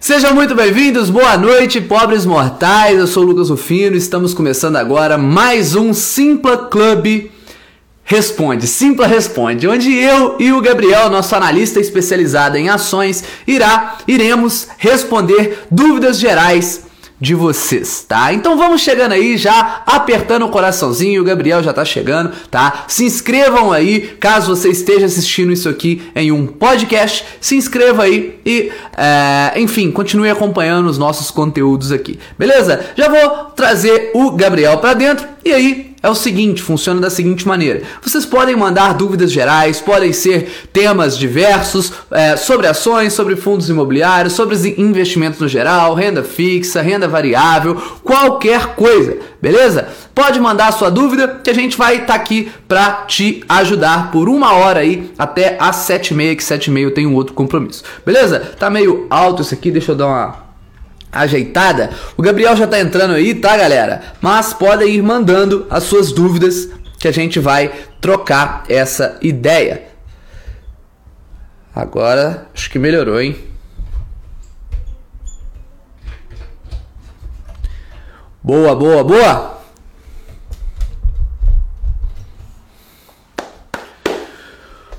Sejam muito bem-vindos, boa noite, pobres mortais. Eu sou o Lucas Rufino e estamos começando agora mais um Simpla Club Responde, Simpla Responde, onde eu e o Gabriel, nosso analista especializado em ações, irá iremos responder dúvidas gerais de vocês, tá? Então vamos chegando aí já apertando o coraçãozinho, o Gabriel já tá chegando, tá? Se inscrevam aí, caso você esteja assistindo isso aqui em um podcast, se inscreva aí e, é, enfim, continue acompanhando os nossos conteúdos aqui, beleza? Já vou trazer o Gabriel para dentro e aí é o seguinte, funciona da seguinte maneira. Vocês podem mandar dúvidas gerais, podem ser temas diversos é, sobre ações, sobre fundos imobiliários, sobre investimentos no geral, renda fixa, renda variável, qualquer coisa, beleza? Pode mandar sua dúvida que a gente vai estar tá aqui para te ajudar por uma hora aí até às sete e meia, que sete e meia eu tenho outro compromisso, beleza? Tá meio alto isso aqui, deixa eu dar uma ajeitada. O Gabriel já tá entrando aí, tá, galera? Mas podem ir mandando as suas dúvidas que a gente vai trocar essa ideia. Agora acho que melhorou, hein? Boa, boa, boa.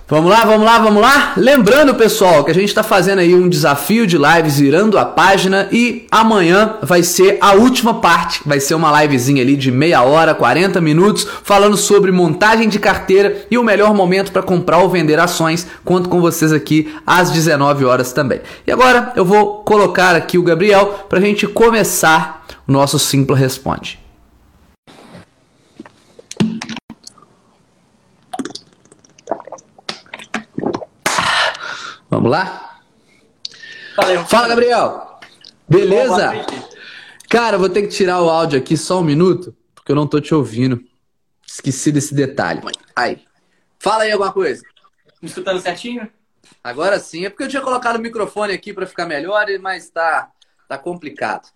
Vamos lá, vamos lá, vamos lá. Lembrando, pessoal, que a gente está fazendo aí um desafio de lives virando a página e amanhã vai ser a última parte. Vai ser uma livezinha ali de meia hora, 40 minutos, falando sobre montagem de carteira e o melhor momento para comprar ou vender ações. Conto com vocês aqui às 19 horas também. E agora eu vou colocar aqui o Gabriel para a gente começar o nosso Simpla Responde. Vamos lá? Valeu. Fala, Gabriel. Beleza? Cara, vou ter que tirar o áudio aqui só um minuto, porque eu não tô te ouvindo. Esqueci desse detalhe. Aí. Fala aí alguma coisa. Me escutando certinho? Agora sim. É porque eu tinha colocado o microfone aqui para ficar melhor, mas tá, tá complicado.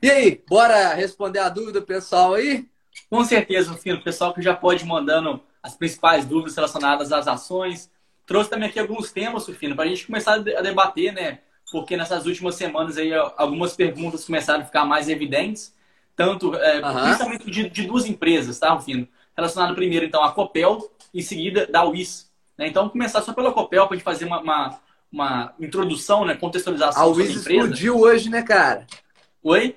E aí, bora responder a dúvida do pessoal aí? Com certeza, Fino. O pessoal que já pode ir mandando as principais dúvidas relacionadas às ações, trouxe também aqui alguns temas, Sufino, para a gente começar a debater, né? Porque nessas últimas semanas aí algumas perguntas começaram a ficar mais evidentes, tanto é, uhum. principalmente de, de, duas empresas, tá, Rufino? Relacionado primeiro, então, a Copel, em seguida da WIS. Né? Então, começar só pela Copel para a gente fazer uma, uma, uma, introdução, né? Contextualização a WIS explodiu hoje, né, cara? Oi?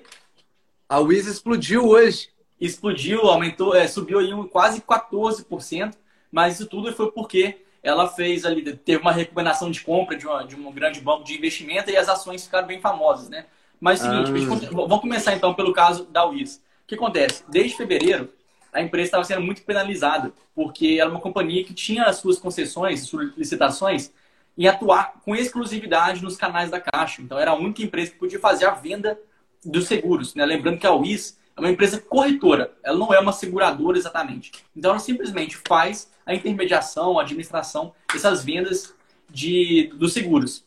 A WIS explodiu hoje. Explodiu, aumentou, é, subiu aí um, quase 14%, mas isso tudo foi porque ela fez ali, teve uma recomendação de compra de, uma, de um grande banco de investimento e as ações ficaram bem famosas, né? Mas é o seguinte, ah. vamos começar então pelo caso da WIS. O que acontece? Desde fevereiro, a empresa estava sendo muito penalizada, porque era uma companhia que tinha as suas concessões, suas licitações, em atuar com exclusividade nos canais da Caixa. Então, era a única empresa que podia fazer a venda dos seguros. Né? Lembrando que a WIS é uma empresa corretora, ela não é uma seguradora exatamente. Então, ela simplesmente faz a intermediação, a administração dessas vendas de, dos seguros.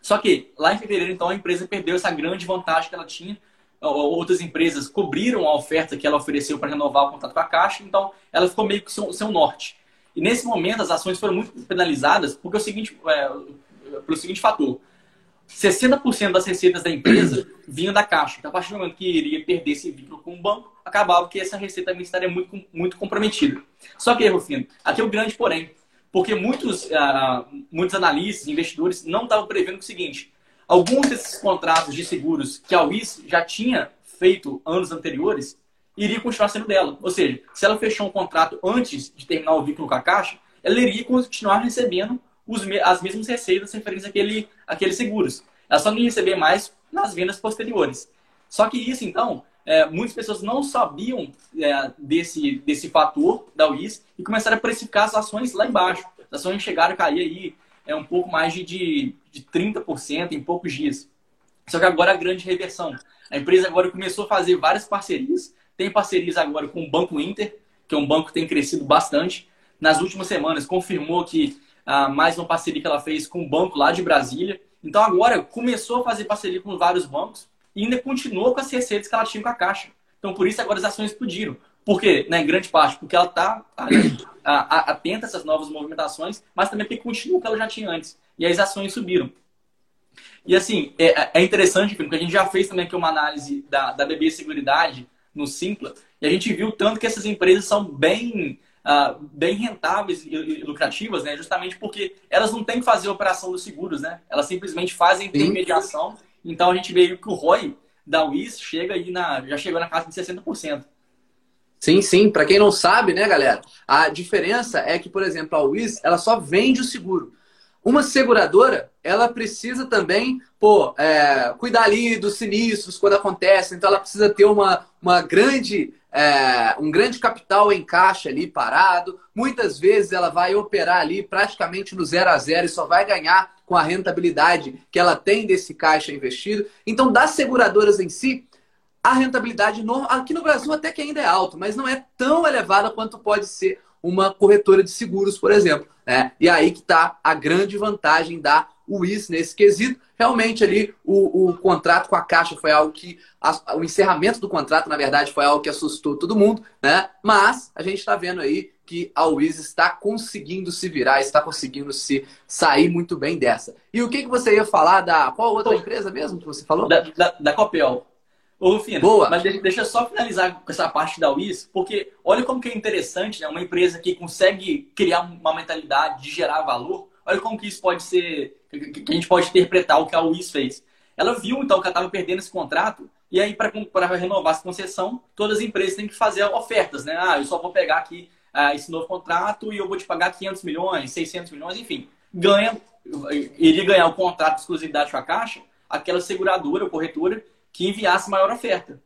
Só que lá em fevereiro, então, a empresa perdeu essa grande vantagem que ela tinha. Outras empresas cobriram a oferta que ela ofereceu para renovar o contrato com a Caixa, então ela ficou meio que sem, sem norte. E nesse momento as ações foram muito penalizadas porque o seguinte, é, pelo seguinte fator. 60% das receitas da empresa vinham da Caixa. Então, a partir do momento que iria perder esse vínculo com o banco, acabava que essa receita também estaria muito, muito comprometida. Só que, Rufino, aqui é o grande porém. Porque muitos, uh, muitos analistas, investidores, não estavam prevendo o seguinte. Alguns desses contratos de seguros que a UIS já tinha feito anos anteriores, iria continuar sendo dela. Ou seja, se ela fechou um contrato antes de terminar o vínculo com a Caixa, ela iria continuar recebendo os, as mesmas receitas referentes àquele, àqueles seguros. Ela só ia receber mais nas vendas posteriores. Só que isso, então, é, muitas pessoas não sabiam é, desse, desse fator da UIS e começaram a precificar as ações lá embaixo. As ações chegaram a cair aí é, um pouco mais de, de, de 30% em poucos dias. Só que agora a grande reversão. A empresa agora começou a fazer várias parcerias. Tem parcerias agora com o Banco Inter, que é um banco que tem crescido bastante. Nas últimas semanas, confirmou que ah, mais uma parceria que ela fez com um banco lá de Brasília. Então agora começou a fazer parceria com vários bancos e ainda continuou com as receitas que ela tinha com a Caixa. Então, por isso, agora as ações explodiram. Por quê? Né, em grande parte, porque ela está atenta a essas novas movimentações, mas também porque continua o que ela já tinha antes. E as ações subiram. E assim, é, é interessante, porque a gente já fez também aqui uma análise da, da BB Seguridade no Simpla, e a gente viu tanto que essas empresas são bem, uh, bem rentáveis e, lucrativas, né? Justamente porque elas não têm que fazer a operação dos seguros, né? Elas simplesmente fazem intermediação. Então a gente vê que o ROI da WIS chega aí na, já chegou na casa de 60%. Sim, sim. Para quem não sabe, né, galera? A diferença é que, por exemplo, a WIS, ela só vende o seguro. Uma seguradora, ela precisa também, pô, é, cuidar ali dos sinistros quando acontece. Então, ela precisa ter uma, uma grande, é, um grande capital em caixa ali parado. Muitas vezes ela vai operar ali praticamente no zero a zero e só vai ganhar com a rentabilidade que ela tem desse caixa investido. Então, das seguradoras em si, a rentabilidade aqui no Brasil até que ainda é alto, mas não é tão elevada quanto pode ser uma corretora de seguros, por exemplo. Né? E aí que está a grande vantagem da UIS nesse quesito. Realmente ali o, o contrato com a Caixa foi algo que. A, o encerramento do contrato, na verdade, foi algo que assustou todo mundo, né? Mas a gente está vendo aí que a UIS está conseguindo se virar, está conseguindo se sair muito bem dessa. E o que, que você ia falar da. Qual outra empresa mesmo que você falou? Da, da, da Copel. Ô, Rufino, Boa. mas deixa eu só finalizar com essa parte da UIS, porque olha como que é interessante, né? Uma empresa que consegue criar uma mentalidade de gerar valor, olha como que isso pode ser, que a gente pode interpretar o que a UIS fez. Ela viu, então, que ela estava perdendo esse contrato, e aí, para renovar essa concessão, todas as empresas têm que fazer ofertas, né? Ah, eu só vou pegar aqui ah, esse novo contrato e eu vou te pagar 500 milhões, 600 milhões, enfim. Ganha, iria ganhar o contrato de exclusividade com a Caixa, aquela seguradora ou corretora que enviasse maior oferta.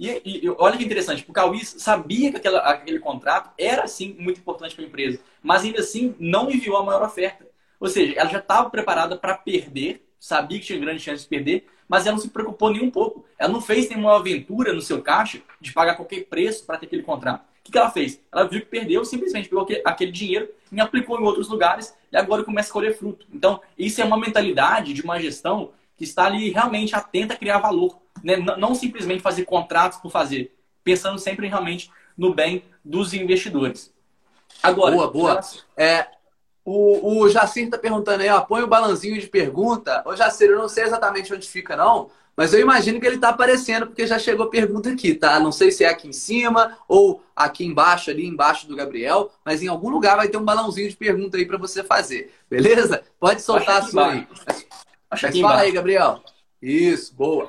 E, e, olha que interessante, a Wiz sabia que aquela, aquele contrato era, sim, muito importante para a empresa, mas ainda assim não enviou a maior oferta. Ou seja, ela já estava preparada para perder, sabia que tinha grande chance de perder, mas ela não se preocupou nem um pouco. Ela não fez nenhuma aventura no seu caixa de pagar qualquer preço para ter aquele contrato. O que, que ela fez? Ela viu que perdeu, simplesmente pegou aquele dinheiro e aplicou em outros lugares e agora começa a colher fruto. Então, isso é uma mentalidade de uma gestão que está ali realmente atenta a criar valor né? não simplesmente fazer contratos por fazer, pensando sempre realmente no bem dos investidores. Agora, boa, boa. É, o, o Jacir está perguntando aí, ó, põe o balanzinho de pergunta. Ô, Jacir, eu não sei exatamente onde fica, não, mas eu imagino que ele está aparecendo porque já chegou pergunta aqui, tá? Não sei se é aqui em cima ou aqui embaixo, ali embaixo do Gabriel, mas em algum lugar vai ter um balãozinho de pergunta aí para você fazer, beleza? Pode soltar a sua aí. Acho mas fala aí, Gabriel. Isso, boa.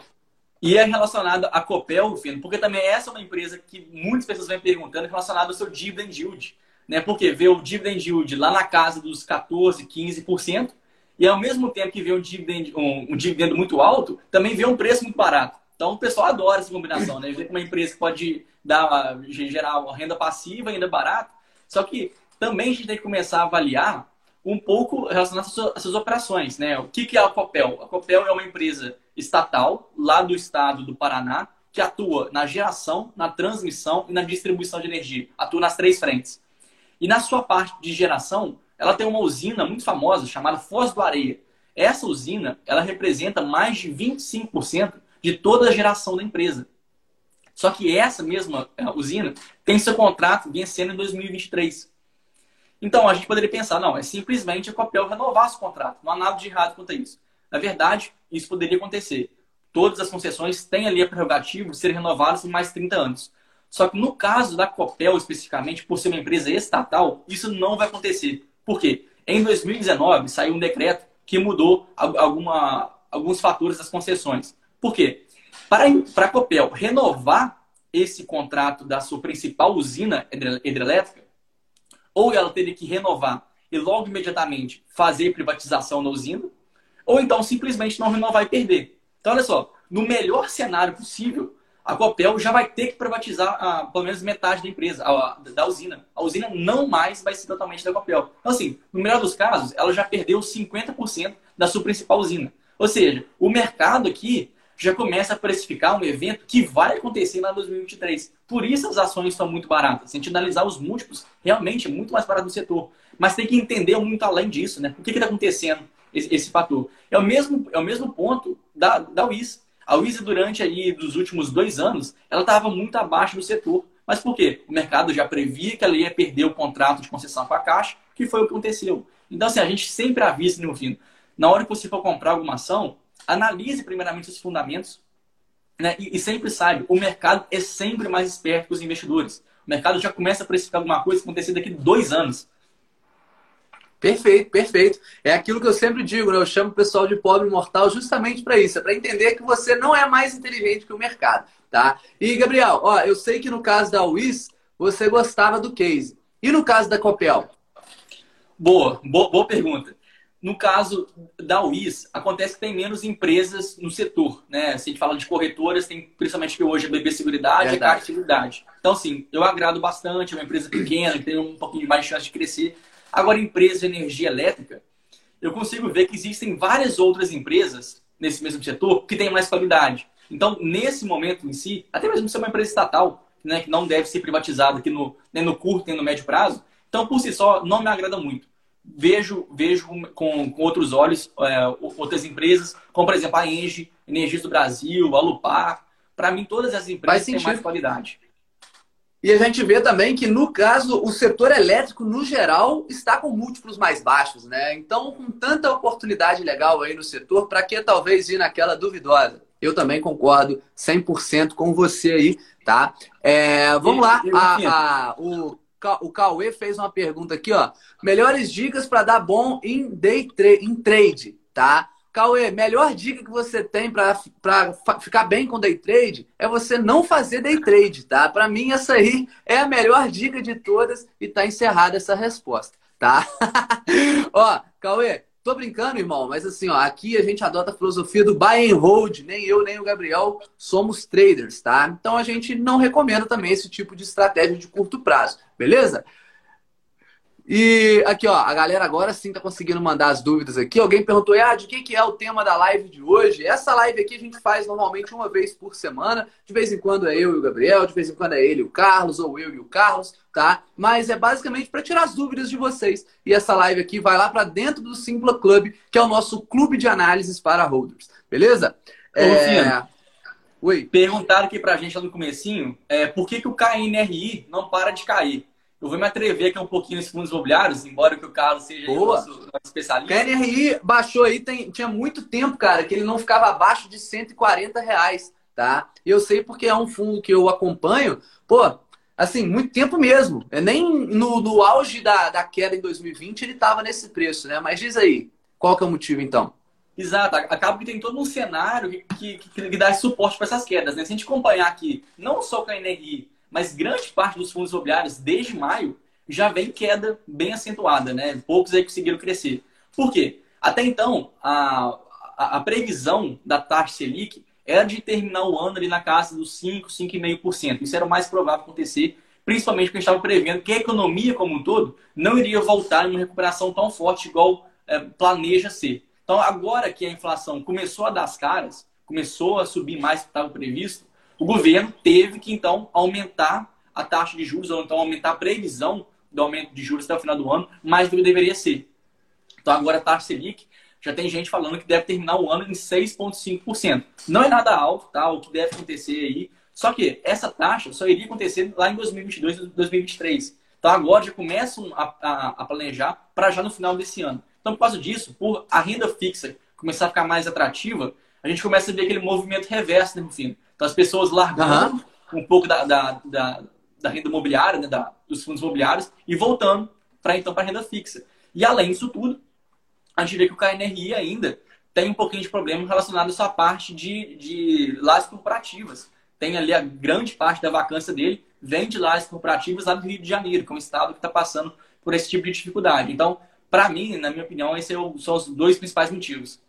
E é relacionado à Copel, porque também essa é uma empresa que muitas pessoas vêm perguntando relacionada ao seu dividend yield. Né? Porque vê o dividend yield lá na casa dos 14%, 15%, e ao mesmo tempo que vê um dividend, um, um dividendo muito alto, também vê um preço muito barato. Então o pessoal adora essa combinação, né? Que uma empresa pode dar, gerar uma renda passiva ainda barata. Só que também a gente tem que começar a avaliar um pouco relacionado às suas operações, né? O que é a Copel? A Copel é uma empresa estatal, lá do estado do Paraná, que atua na geração, na transmissão e na distribuição de energia. Atua nas três frentes. E na sua parte de geração, ela tem uma usina muito famosa chamada Foz do Areia. Essa usina, ela representa mais de 25% de toda a geração da empresa. Só que essa mesma é, usina tem seu contrato vencendo em 2023. Então, a gente poderia pensar, não, é simplesmente a Copel renovar esse contrato. Não há nada de errado quanto a isso. Na verdade, isso poderia acontecer. Todas as concessões têm ali a prerrogativa de serem renovadas por mais 30 anos. Só que no caso da Copel, especificamente, por ser uma empresa estatal, isso não vai acontecer. Por quê? Em 2019, saiu um decreto que mudou alguma, alguns fatores das concessões. Por quê? Para, para a Copel renovar esse contrato da sua principal usina hidrelétrica, ou ela teria que renovar e logo imediatamente fazer privatização na usina, ou então simplesmente não renovar e perder. Então, olha só, no melhor cenário possível, a Copel já vai ter que privatizar a, pelo menos metade da empresa, a, da usina. A usina não mais vai ser totalmente da Copel. Então, assim, no melhor dos casos, ela já perdeu 50% da sua principal usina. Ou seja, o mercado aqui já começa a precificar um evento que vai acontecer lá em 2023. Por isso as ações estão muito baratas. Se a gente analisar os múltiplos, realmente é muito mais barato no setor. Mas tem que entender muito além disso, né? O que está acontecendo? Esse, esse, fator. É o mesmo, é o mesmo ponto da, da WIS. A WIS, durante aí, dos últimos dois anos, ela estava muito abaixo do setor. Mas por quê? O mercado já previa que ela ia perder o contrato de concessão com a Caixa, que foi o que aconteceu. Então, assim, a gente sempre avisa, no fim, na hora que você for comprar alguma ação, analise primeiramente os fundamentos né? e, e sempre saiba, o mercado é sempre mais esperto que os investidores. O mercado já começa a precificar alguma coisa que acontecer daqui dois anos. Perfeito, perfeito. É aquilo que eu sempre digo, né? Eu chamo o pessoal de pobre mortal justamente para isso, é para entender que você não é mais inteligente que o mercado, tá? E Gabriel, ó, eu sei que no caso da UIS você gostava do case. E no caso da Copel? Boa, boa, boa pergunta. No caso da UIS, acontece que tem menos empresas no setor, né? Se a gente fala de corretoras, tem principalmente que hoje a BB Seguridade e Seguridade. Então, sim, eu agrado bastante, é uma empresa pequena, que tem um pouquinho mais de chance de crescer. Agora, empresa de energia elétrica, eu consigo ver que existem várias outras empresas nesse mesmo setor que têm mais qualidade. Então, nesse momento em si, até mesmo se é uma empresa estatal, né, que não deve ser privatizada aqui no, nem no curto nem no médio prazo, então, por si só, não me agrada muito. Vejo, vejo com, com outros olhos é, outras empresas, como, por exemplo, a Engie, Energias do Brasil, a Lupar. Para mim, todas as empresas têm mais qualidade. E a gente vê também que, no caso, o setor elétrico, no geral, está com múltiplos mais baixos, né? Então, com tanta oportunidade legal aí no setor, para que talvez ir naquela duvidosa? Eu também concordo 100% com você aí, tá? É, vamos lá, a, a, o, o Cauê fez uma pergunta aqui, ó. Melhores dicas para dar bom em day tra em trade, tá? Cauê, melhor dica que você tem para ficar bem com day trade é você não fazer day trade, tá? Para mim, essa aí é a melhor dica de todas e tá encerrada essa resposta, tá? Ó, Cauê, tô brincando, irmão, mas assim, ó, aqui a gente adota a filosofia do buy and hold. Nem eu, nem o Gabriel somos traders, tá? Então a gente não recomenda também esse tipo de estratégia de curto prazo, beleza? E aqui, ó, a galera agora sim tá conseguindo mandar as dúvidas aqui. Alguém perguntou, ah, de que, que é o tema da live de hoje? Essa live aqui a gente faz normalmente uma vez por semana. De vez em quando é eu e o Gabriel, de vez em quando é ele e o Carlos, ou eu e o Carlos, tá? Mas é basicamente para tirar as dúvidas de vocês. E essa live aqui vai lá para dentro do Simpla Club, que é o nosso clube de análises para holders. Beleza? Ô, é... Oi. Perguntaram aqui pra gente lá no comecinho, é, por que, que o KNRI não para de cair? Eu vou me atrever aqui um pouquinho nos fundos imobiliários, embora que o Carlos seja Boa. nosso, nosso especialista. KNRI baixou aí, tem, tinha muito tempo, cara, que ele não ficava abaixo de 140 reais, tá? E eu sei porque é um fundo que eu acompanho, pô, assim, muito tempo mesmo. É nem no, no auge da, da queda em 2020 ele estava nesse preço, né? Mas diz aí, qual que é o motivo então? Exato, acaba que tem todo um cenário que, que, que dá suporte para essas quedas, né? Se a gente acompanhar aqui, não só o KNRI, mas grande parte dos fundos imobiliários, desde maio, já vem queda bem acentuada, né? Poucos aí conseguiram crescer. Por quê? Até então, a, a, a previsão da taxa Selic era de terminar o ano ali na casa dos 5, 5,5%. Isso era o mais provável acontecer, principalmente porque estava prevendo que a economia como um todo não iria voltar em uma recuperação tão forte igual é, planeja ser. Então, agora que a inflação começou a dar as caras, começou a subir mais do que estava previsto, o governo teve que, então, aumentar a taxa de juros, ou então aumentar a previsão do aumento de juros até o final do ano, mais do que deveria ser. Então, agora a taxa Selic, já tem gente falando que deve terminar o ano em 6,5%. Não é nada alto, tá? O que deve acontecer aí. Só que essa taxa só iria acontecer lá em 2022 e 2023. Então, agora já começam a, a, a planejar para já no final desse ano. Então, por causa disso, por a renda fixa começar a ficar mais atrativa, a gente começa a ver aquele movimento reverso, né, no fim. Então, as pessoas largando uhum. um pouco da, da, da, da renda imobiliária, né, da, dos fundos imobiliários, e voltando para então para a renda fixa. E além disso tudo, a gente vê que o KNRI ainda tem um pouquinho de problema relacionado a essa parte de, de lajes corporativas. Tem ali a grande parte da vacância dele, vem de lajes corporativas lá do Rio de Janeiro, que é um estado que está passando por esse tipo de dificuldade. Então, para mim, na minha opinião, esses são os dois principais motivos.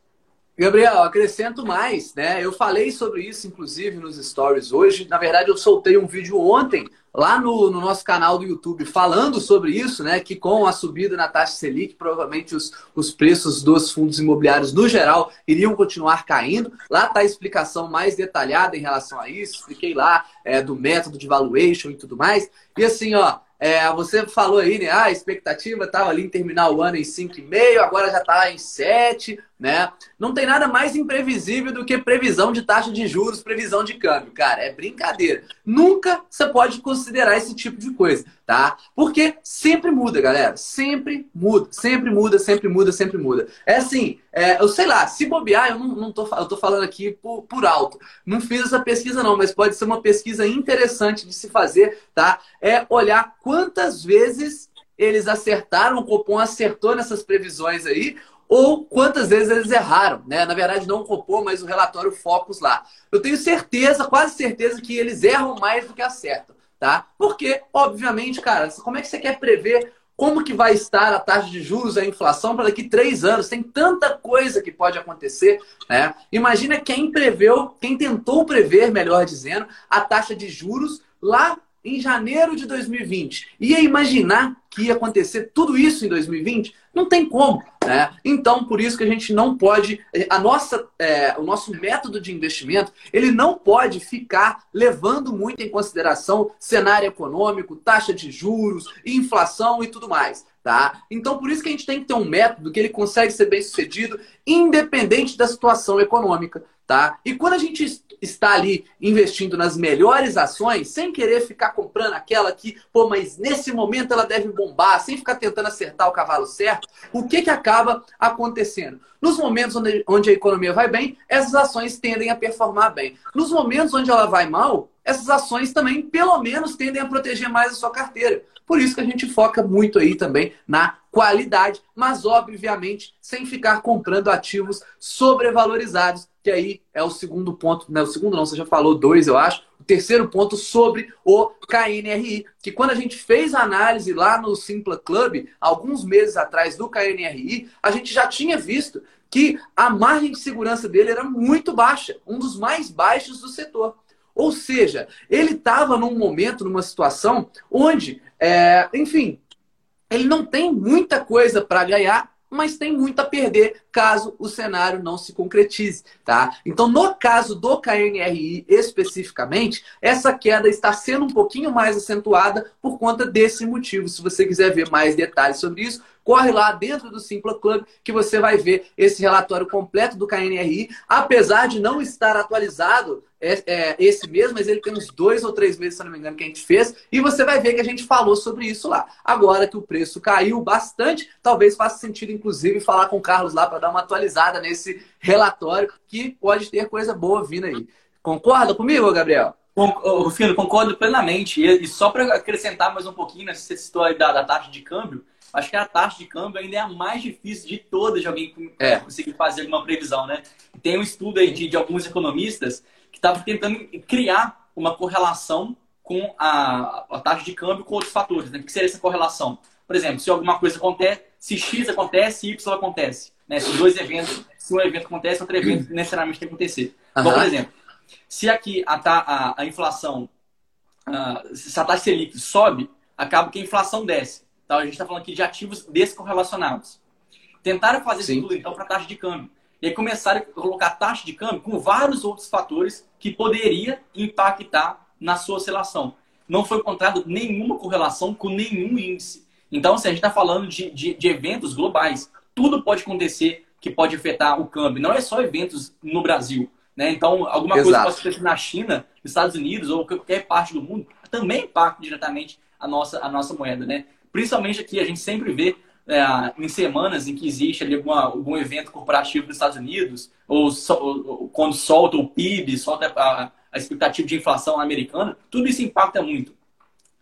Gabriel, acrescento mais, né? Eu falei sobre isso, inclusive, nos stories hoje. Na verdade, eu soltei um vídeo ontem lá no, no, nosso canal do YouTube falando sobre isso, né? Que com a subida na taxa Selic, provavelmente os, os preços dos fundos imobiliários no geral iriam continuar caindo. Lá está a explicação mais detalhada em relação a isso. Expliquei lá é, do método de valuation e tudo mais. E assim, ó, é, você falou aí, né? Ah, a expectativa estava ali em terminar o ano em 5,5, agora já está em 7. Né? Não tem nada mais imprevisível do que previsão de taxa de juros, previsão de câmbio. Cara, é brincadeira. Nunca você pode considerar esse tipo de coisa, tá? Porque sempre muda, galera. Sempre muda, sempre muda, sempre muda, sempre muda. É assim, é, eu sei lá, se bobear, eu não, não tô, eu tô falando aqui por, por alto. Não fiz essa pesquisa, não, mas pode ser uma pesquisa interessante de se fazer, tá? É olhar quantas vezes eles acertaram, o Copom acertou nessas previsões aí, ou quantas vezes eles erraram, né? Na verdade, não o Copom, mas o relatório Focus lá. Eu tenho certeza, quase certeza, que eles erram mais do que acertam, tá? Porque, obviamente, cara, como é que você quer prever como que vai estar a taxa de juros, a inflação para daqui três anos? Tem tanta coisa que pode acontecer, né? Imagina quem preveu, quem tentou prever, melhor dizendo, a taxa de juros lá em janeiro de 2020. Ia imaginar que ia acontecer tudo isso em 2020? Não tem como. Né? Então, por isso que a gente não pode. A nossa, é, o nosso método de investimento ele não pode ficar levando muito em consideração cenário econômico, taxa de juros, inflação e tudo mais. Tá? Então, por isso que a gente tem que ter um método que ele consegue ser bem sucedido, independente da situação econômica. Tá? E quando a gente está ali investindo nas melhores ações, sem querer ficar comprando aquela que, pô, mas nesse momento ela deve bombar, sem ficar tentando acertar o cavalo certo, o que, que acaba acontecendo? Nos momentos onde, onde a economia vai bem, essas ações tendem a performar bem. Nos momentos onde ela vai mal, essas ações também, pelo menos, tendem a proteger mais a sua carteira. Por isso que a gente foca muito aí também na qualidade, mas obviamente sem ficar comprando ativos sobrevalorizados, que aí é o segundo ponto, né? O segundo não, você já falou dois, eu acho. O terceiro ponto sobre o KNRI, que quando a gente fez a análise lá no Simpla Club, alguns meses atrás do KNRI, a gente já tinha visto que a margem de segurança dele era muito baixa, um dos mais baixos do setor. Ou seja, ele estava num momento, numa situação onde, é, enfim, ele não tem muita coisa para ganhar, mas tem muito a perder caso o cenário não se concretize, tá? Então, no caso do KNRI especificamente, essa queda está sendo um pouquinho mais acentuada por conta desse motivo. Se você quiser ver mais detalhes sobre isso, corre lá dentro do Simpla Club que você vai ver esse relatório completo do KNRI, apesar de não estar atualizado é, é, esse mês, mas ele tem uns dois ou três meses, se não me engano, que a gente fez, e você vai ver que a gente falou sobre isso lá. Agora que o preço caiu bastante, talvez faça sentido, inclusive, falar com o Carlos lá para dar uma atualizada nesse relatório, que pode ter coisa boa vindo aí. Concorda comigo, Gabriel? Rufino, concordo plenamente. E só para acrescentar mais um pouquinho, né, você citou aí da, da taxa de câmbio, acho que a taxa de câmbio ainda é a mais difícil de todas de alguém é. conseguir fazer alguma previsão, né? Tem um estudo aí de, de alguns economistas que estava tentando criar uma correlação com a, a, taxa de câmbio com outros fatores. Né? O que seria essa correlação? Por exemplo, se alguma coisa acontece, se X acontece, Y acontece. Né? Se dois eventos, se um evento acontece, outro evento necessariamente tem que acontecer. Uhum. Então, por exemplo, se aqui a, a, a inflação, se a taxa Selic sobe, acaba que a inflação desce. Então, a gente está falando aqui de ativos descorrelacionados. Tentaram fazer Sim. isso tudo, então, para a taxa de câmbio. E aí começaram a colocar taxa de câmbio com vários outros fatores que poderia impactar na sua oscilação. Não foi encontrado nenhuma correlação com nenhum índice. Então, se a gente está falando de, de, de, eventos globais, tudo pode acontecer que pode afetar o câmbio. Não é só eventos no Brasil. Né? Então, alguma Exato. coisa pode acontecer na China, nos Estados Unidos ou qualquer parte do mundo, também impacta diretamente a nossa, a nossa moeda. Né? Principalmente aqui, a gente sempre vê é, em semanas em que existe ali alguma, algum evento corporativo dos Estados Unidos, ou, ou quando solta o PIB, solta a, a, expectativa de inflação americana, tudo isso impacta muito.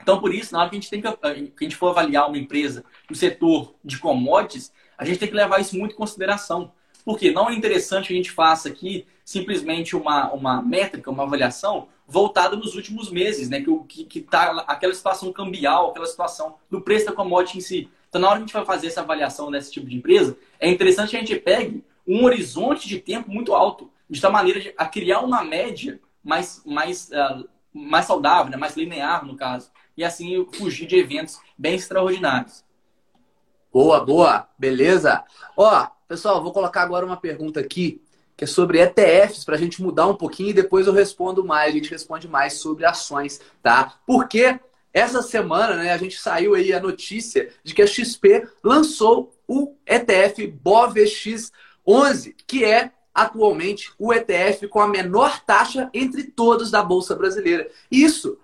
Então, por isso, na hora que a gente, tem que, que a gente for avaliar uma empresa no setor de commodities, a gente tem que levar isso muito em consideração. Porque não é interessante que a gente faça aqui simplesmente uma, uma métrica, uma avaliação voltada nos últimos meses, né? Que, que, que tá aquela situação cambial, aquela situação do preço da commodity em si. Então, na hora que a gente vai fazer essa avaliação desse tipo de empresa, é interessante que a gente pegue um horizonte de tempo muito alto, de tal maneira a criar uma média mais, mais, uh, mais saudável, né? mais linear, no caso, e assim fugir de eventos bem extraordinários. Boa, boa, beleza. Ó, pessoal, vou colocar agora uma pergunta aqui que é sobre ETFs, para a gente mudar um pouquinho e depois eu respondo mais, a gente responde mais sobre ações, tá? Porque essa semana, né, a gente saiu aí a notícia de que a XP lançou o ETF BOVX 11, que é atualmente o ETF com a menor taxa entre todos da Bolsa Brasileira. Isso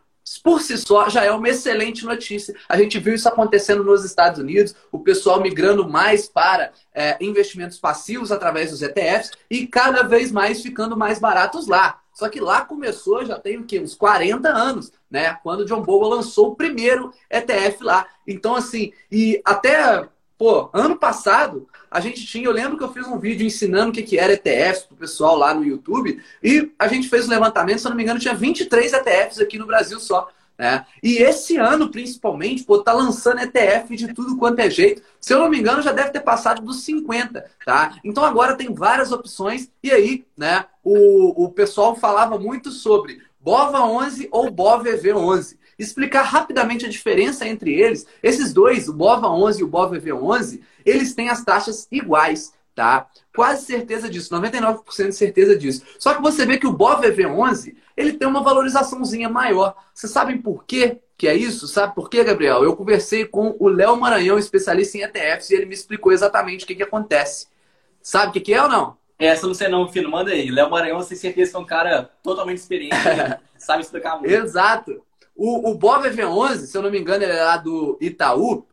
por si só já é uma excelente notícia. A gente viu isso acontecendo nos Estados Unidos, o pessoal migrando mais para é, investimentos passivos através dos ETFs e cada vez mais ficando mais baratos lá. Só que lá começou, já tem o quê? Uns 40 anos, né? Quando o John Bogle lançou o primeiro ETF lá. Então, assim, e até, pô, ano passado, a gente tinha, eu lembro que eu fiz um vídeo ensinando o que, que era ETFs pro pessoal lá no YouTube, e a gente fez o um levantamento, se eu não me engano, tinha 23 ETFs aqui no Brasil só. Né? E esse ano, principalmente, pô, tá lançando ETF de tudo quanto é jeito. Se eu não me engano, já deve ter passado dos 50, tá? Então agora tem várias opções. E aí, né, o, o pessoal falava muito sobre BOVA 11 ou BOVV 11 explicar rapidamente a diferença entre eles. Esses dois, o BOVA 11 e o BOVV 11, eles têm as taxas iguais, tá? Quase certeza disso, 99% de certeza disso. Só que você vê que o BOVV 11, ele tem uma valorizaçãozinha maior. Vocês sabem por quê que é isso? Sabe por quê, Gabriel? Eu conversei com o Léo Maranhão, especialista em ETFs, e ele me explicou exatamente o que, que acontece. Sabe o que, que é ou não? Essa não sei não, filho, manda aí. Léo Maranhão, você tem certeza que é um cara totalmente experiente, sabe explicar muito. Exato. O, o BOVV11, se eu não me engano, ele é lá do Itaú,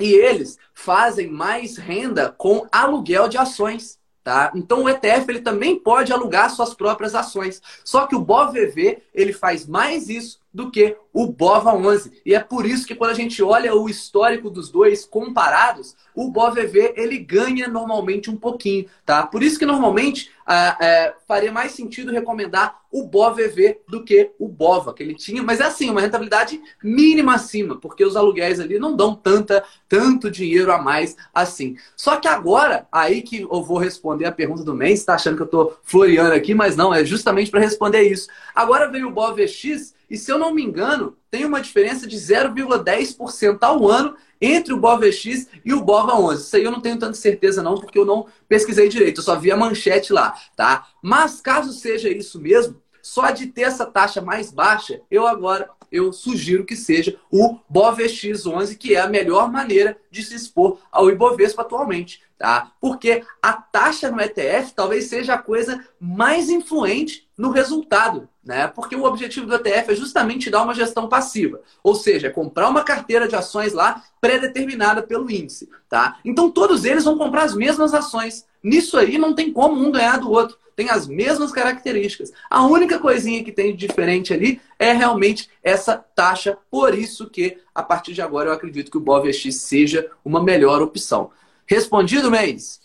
e eles fazem mais renda com aluguel de ações. Tá? Então o ETF ele também pode alugar suas próprias ações. Só que o BOVV ele faz mais isso do que o BOVA 11. E é por isso que quando a gente olha o histórico dos dois comparados, o BOVV ele ganha normalmente um pouquinho, tá? Por isso que normalmente ah, é, faria mais sentido recomendar o BOVV do que o BOVA, que ele tinha, mas é assim, uma rentabilidade mínima acima, porque os aluguéis ali não dão tanta, tanto dinheiro a mais assim. Só que agora, aí que eu vou responder a pergunta do mês, tá achando que eu tô floreando aqui, mas não, é justamente para responder isso. Agora veio o BOVX e se eu não me engano, tem uma diferença de 0,10% ao ano entre o BOVX e o BOVA 11. Isso aí eu não tenho tanta certeza não, porque eu não pesquisei direito, eu só vi a manchete lá, tá? Mas caso seja isso mesmo, só de ter essa taxa mais baixa, eu agora eu sugiro que seja o BOVX11, que é a melhor maneira de se expor ao Ibovespa atualmente, tá? Porque a taxa no ETF talvez seja a coisa mais influente no resultado, né? Porque o objetivo do ETF é justamente dar uma gestão passiva, ou seja, é comprar uma carteira de ações lá pré-determinada pelo índice, tá? Então todos eles vão comprar as mesmas ações. Nisso aí não tem como um ganhar do outro tem as mesmas características. A única coisinha que tem de diferente ali é realmente essa taxa. Por isso que, a partir de agora, eu acredito que o BOVX seja uma melhor opção. Respondido, Mês?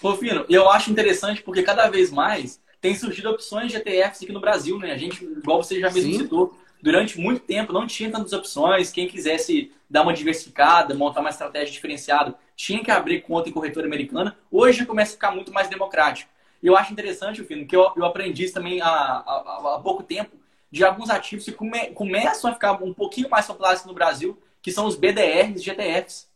Pô, Fino, eu acho interessante porque cada vez mais tem surgido opções de ETFs aqui no Brasil, né? A gente, igual você já mesmo Sim. citou, durante muito tempo não tinha tantas opções. Quem quisesse dar uma diversificada, montar uma estratégia diferenciada, tinha que abrir conta em corretora americana. Hoje começa a ficar muito mais democrático. E eu acho interessante, Fino, que eu, eu aprendi isso também há, há, há, pouco tempo, de alguns ativos que come, começam a ficar um pouquinho mais populares no Brasil, que são os BDRs e GTFs.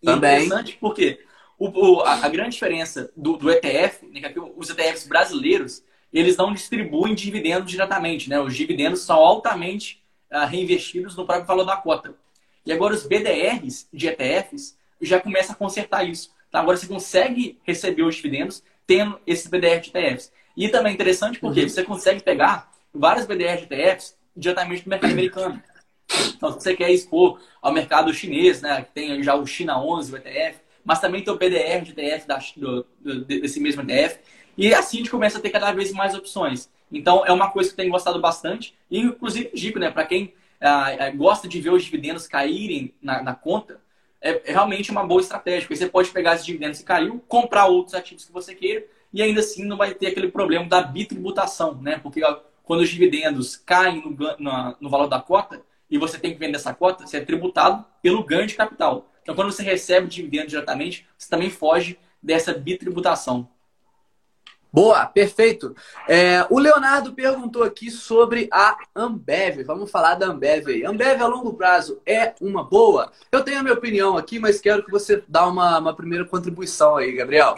E também. é interessante porque o, o, a, a, grande diferença do, do ETF, né, que os ETFs brasileiros, eles não distribuem dividendos diretamente, né? Os dividendos são altamente uh, reinvestidos no próprio valor da cota. E agora os BDRs de ETFs já começam a consertar isso. Então agora você consegue receber os dividendos tendo esses BDR de ETFs. E também é interessante porque uhum. você consegue pegar vários BDR de ETFs diretamente do mercado americano. Então, se você quer expor ao mercado chinês, né, que tem já o China 11, o ETF, mas também tem o BDR de ETF da, do, desse mesmo ETF, e assim a gente começa a ter cada vez mais opções. Então, é uma coisa que eu tenho gostado bastante. E, inclusive, digo, né, para quem ah, gosta de ver os dividendos caírem na, na conta, é, é, realmente uma boa estratégia. Porque você pode pegar esses dividendos que caiu, comprar outros ativos que você queira, e ainda assim não vai ter aquele problema da bitributação, né? Porque quando os dividendos caem no, no, no valor da cota, e você tem que vender essa cota, você é tributado pelo ganho de capital. Então, quando você recebe dividendo diretamente, você também foge dessa bitributação. Boa, perfeito. É, o Leonardo perguntou aqui sobre a Ambev. Vamos falar da Ambev aí. Ambev a longo prazo é uma boa? Eu tenho a minha opinião aqui, mas quero que você dá uma, uma primeira contribuição aí, Gabriel.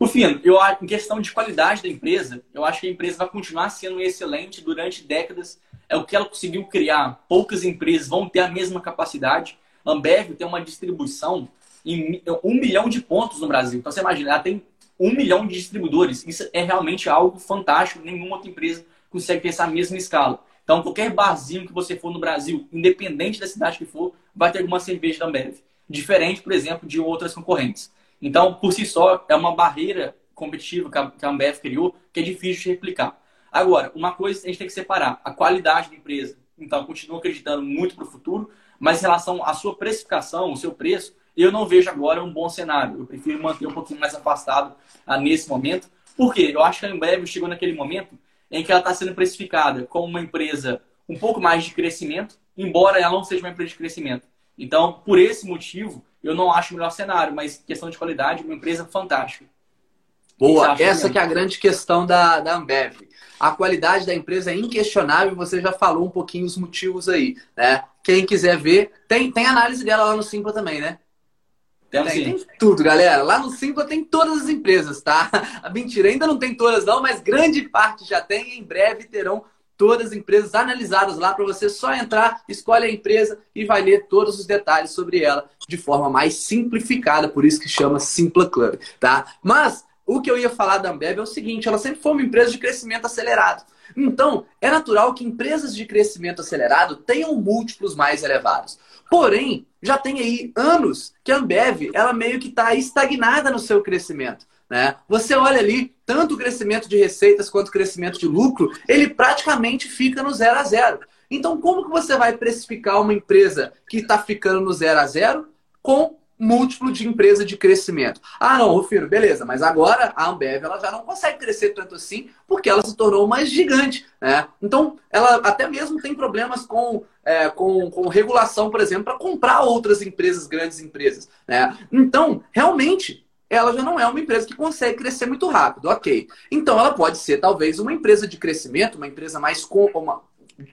O fim, eu em questão de qualidade da empresa, eu acho que a empresa vai continuar sendo excelente durante décadas. É o que ela conseguiu criar. Poucas empresas vão ter a mesma capacidade. Ambev tem uma distribuição em um milhão de pontos no Brasil. Então você imagina, ela tem um milhão de distribuidores. Isso é realmente algo fantástico. Nenhuma outra empresa consegue ter essa mesma escala. Então, qualquer barzinho que você for no Brasil, independente da cidade que for, vai ter alguma cerveja da Ambev. Diferente, por exemplo, de outras concorrentes. Então, por si só, é uma barreira competitiva que a Ambev criou que é difícil de replicar. Agora, uma coisa a gente tem que separar: a qualidade da empresa. Então, continuo acreditando muito para o futuro, mas em relação à sua precificação, o seu preço, eu não vejo agora um bom cenário. Eu prefiro manter um pouquinho mais afastado ah, nesse momento. Por quê? Eu acho que a Ambev chegou naquele momento em que ela está sendo precificada como uma empresa um pouco mais de crescimento, embora ela não seja uma empresa de crescimento. Então, por esse motivo, eu não acho o melhor cenário, mas questão de qualidade, uma empresa fantástica. Boa, essa que é a grande questão da, da Ambev. A qualidade da empresa é inquestionável, você já falou um pouquinho os motivos aí, né? Quem quiser ver, tem, tem análise dela lá no Simpla também, né? Tem, tem, tudo, galera. Lá no Simpla tem todas as empresas, tá? A mentira, ainda não tem todas não, mas grande parte já tem e em breve terão todas as empresas analisadas lá para você só entrar, escolhe a empresa e vai ler todos os detalhes sobre ela de forma mais simplificada, por isso que chama Simpla Club, tá? Mas o que eu ia falar da Ambev é o seguinte, ela sempre foi uma empresa de crescimento acelerado. Então, é natural que empresas de crescimento acelerado tenham múltiplos mais elevados. Porém, já tem aí anos que a Ambev, ela meio que está estagnada no seu crescimento. Né? Você olha ali, tanto o crescimento de receitas quanto o crescimento de lucro, ele praticamente fica no zero a zero. Então, como que você vai precificar uma empresa que está ficando no zero a zero com múltiplo de empresa de crescimento. Ah, não, Rufino, beleza, mas agora a Ambev ela já não consegue crescer tanto assim porque ela se tornou mais gigante. Né? Então, ela até mesmo tem problemas com, é, com, com regulação, por exemplo, para comprar outras empresas, grandes empresas. Né? Então, realmente, ela já não é uma empresa que consegue crescer muito rápido, ok. Então, ela pode ser talvez uma empresa de crescimento, uma empresa mais com, uma,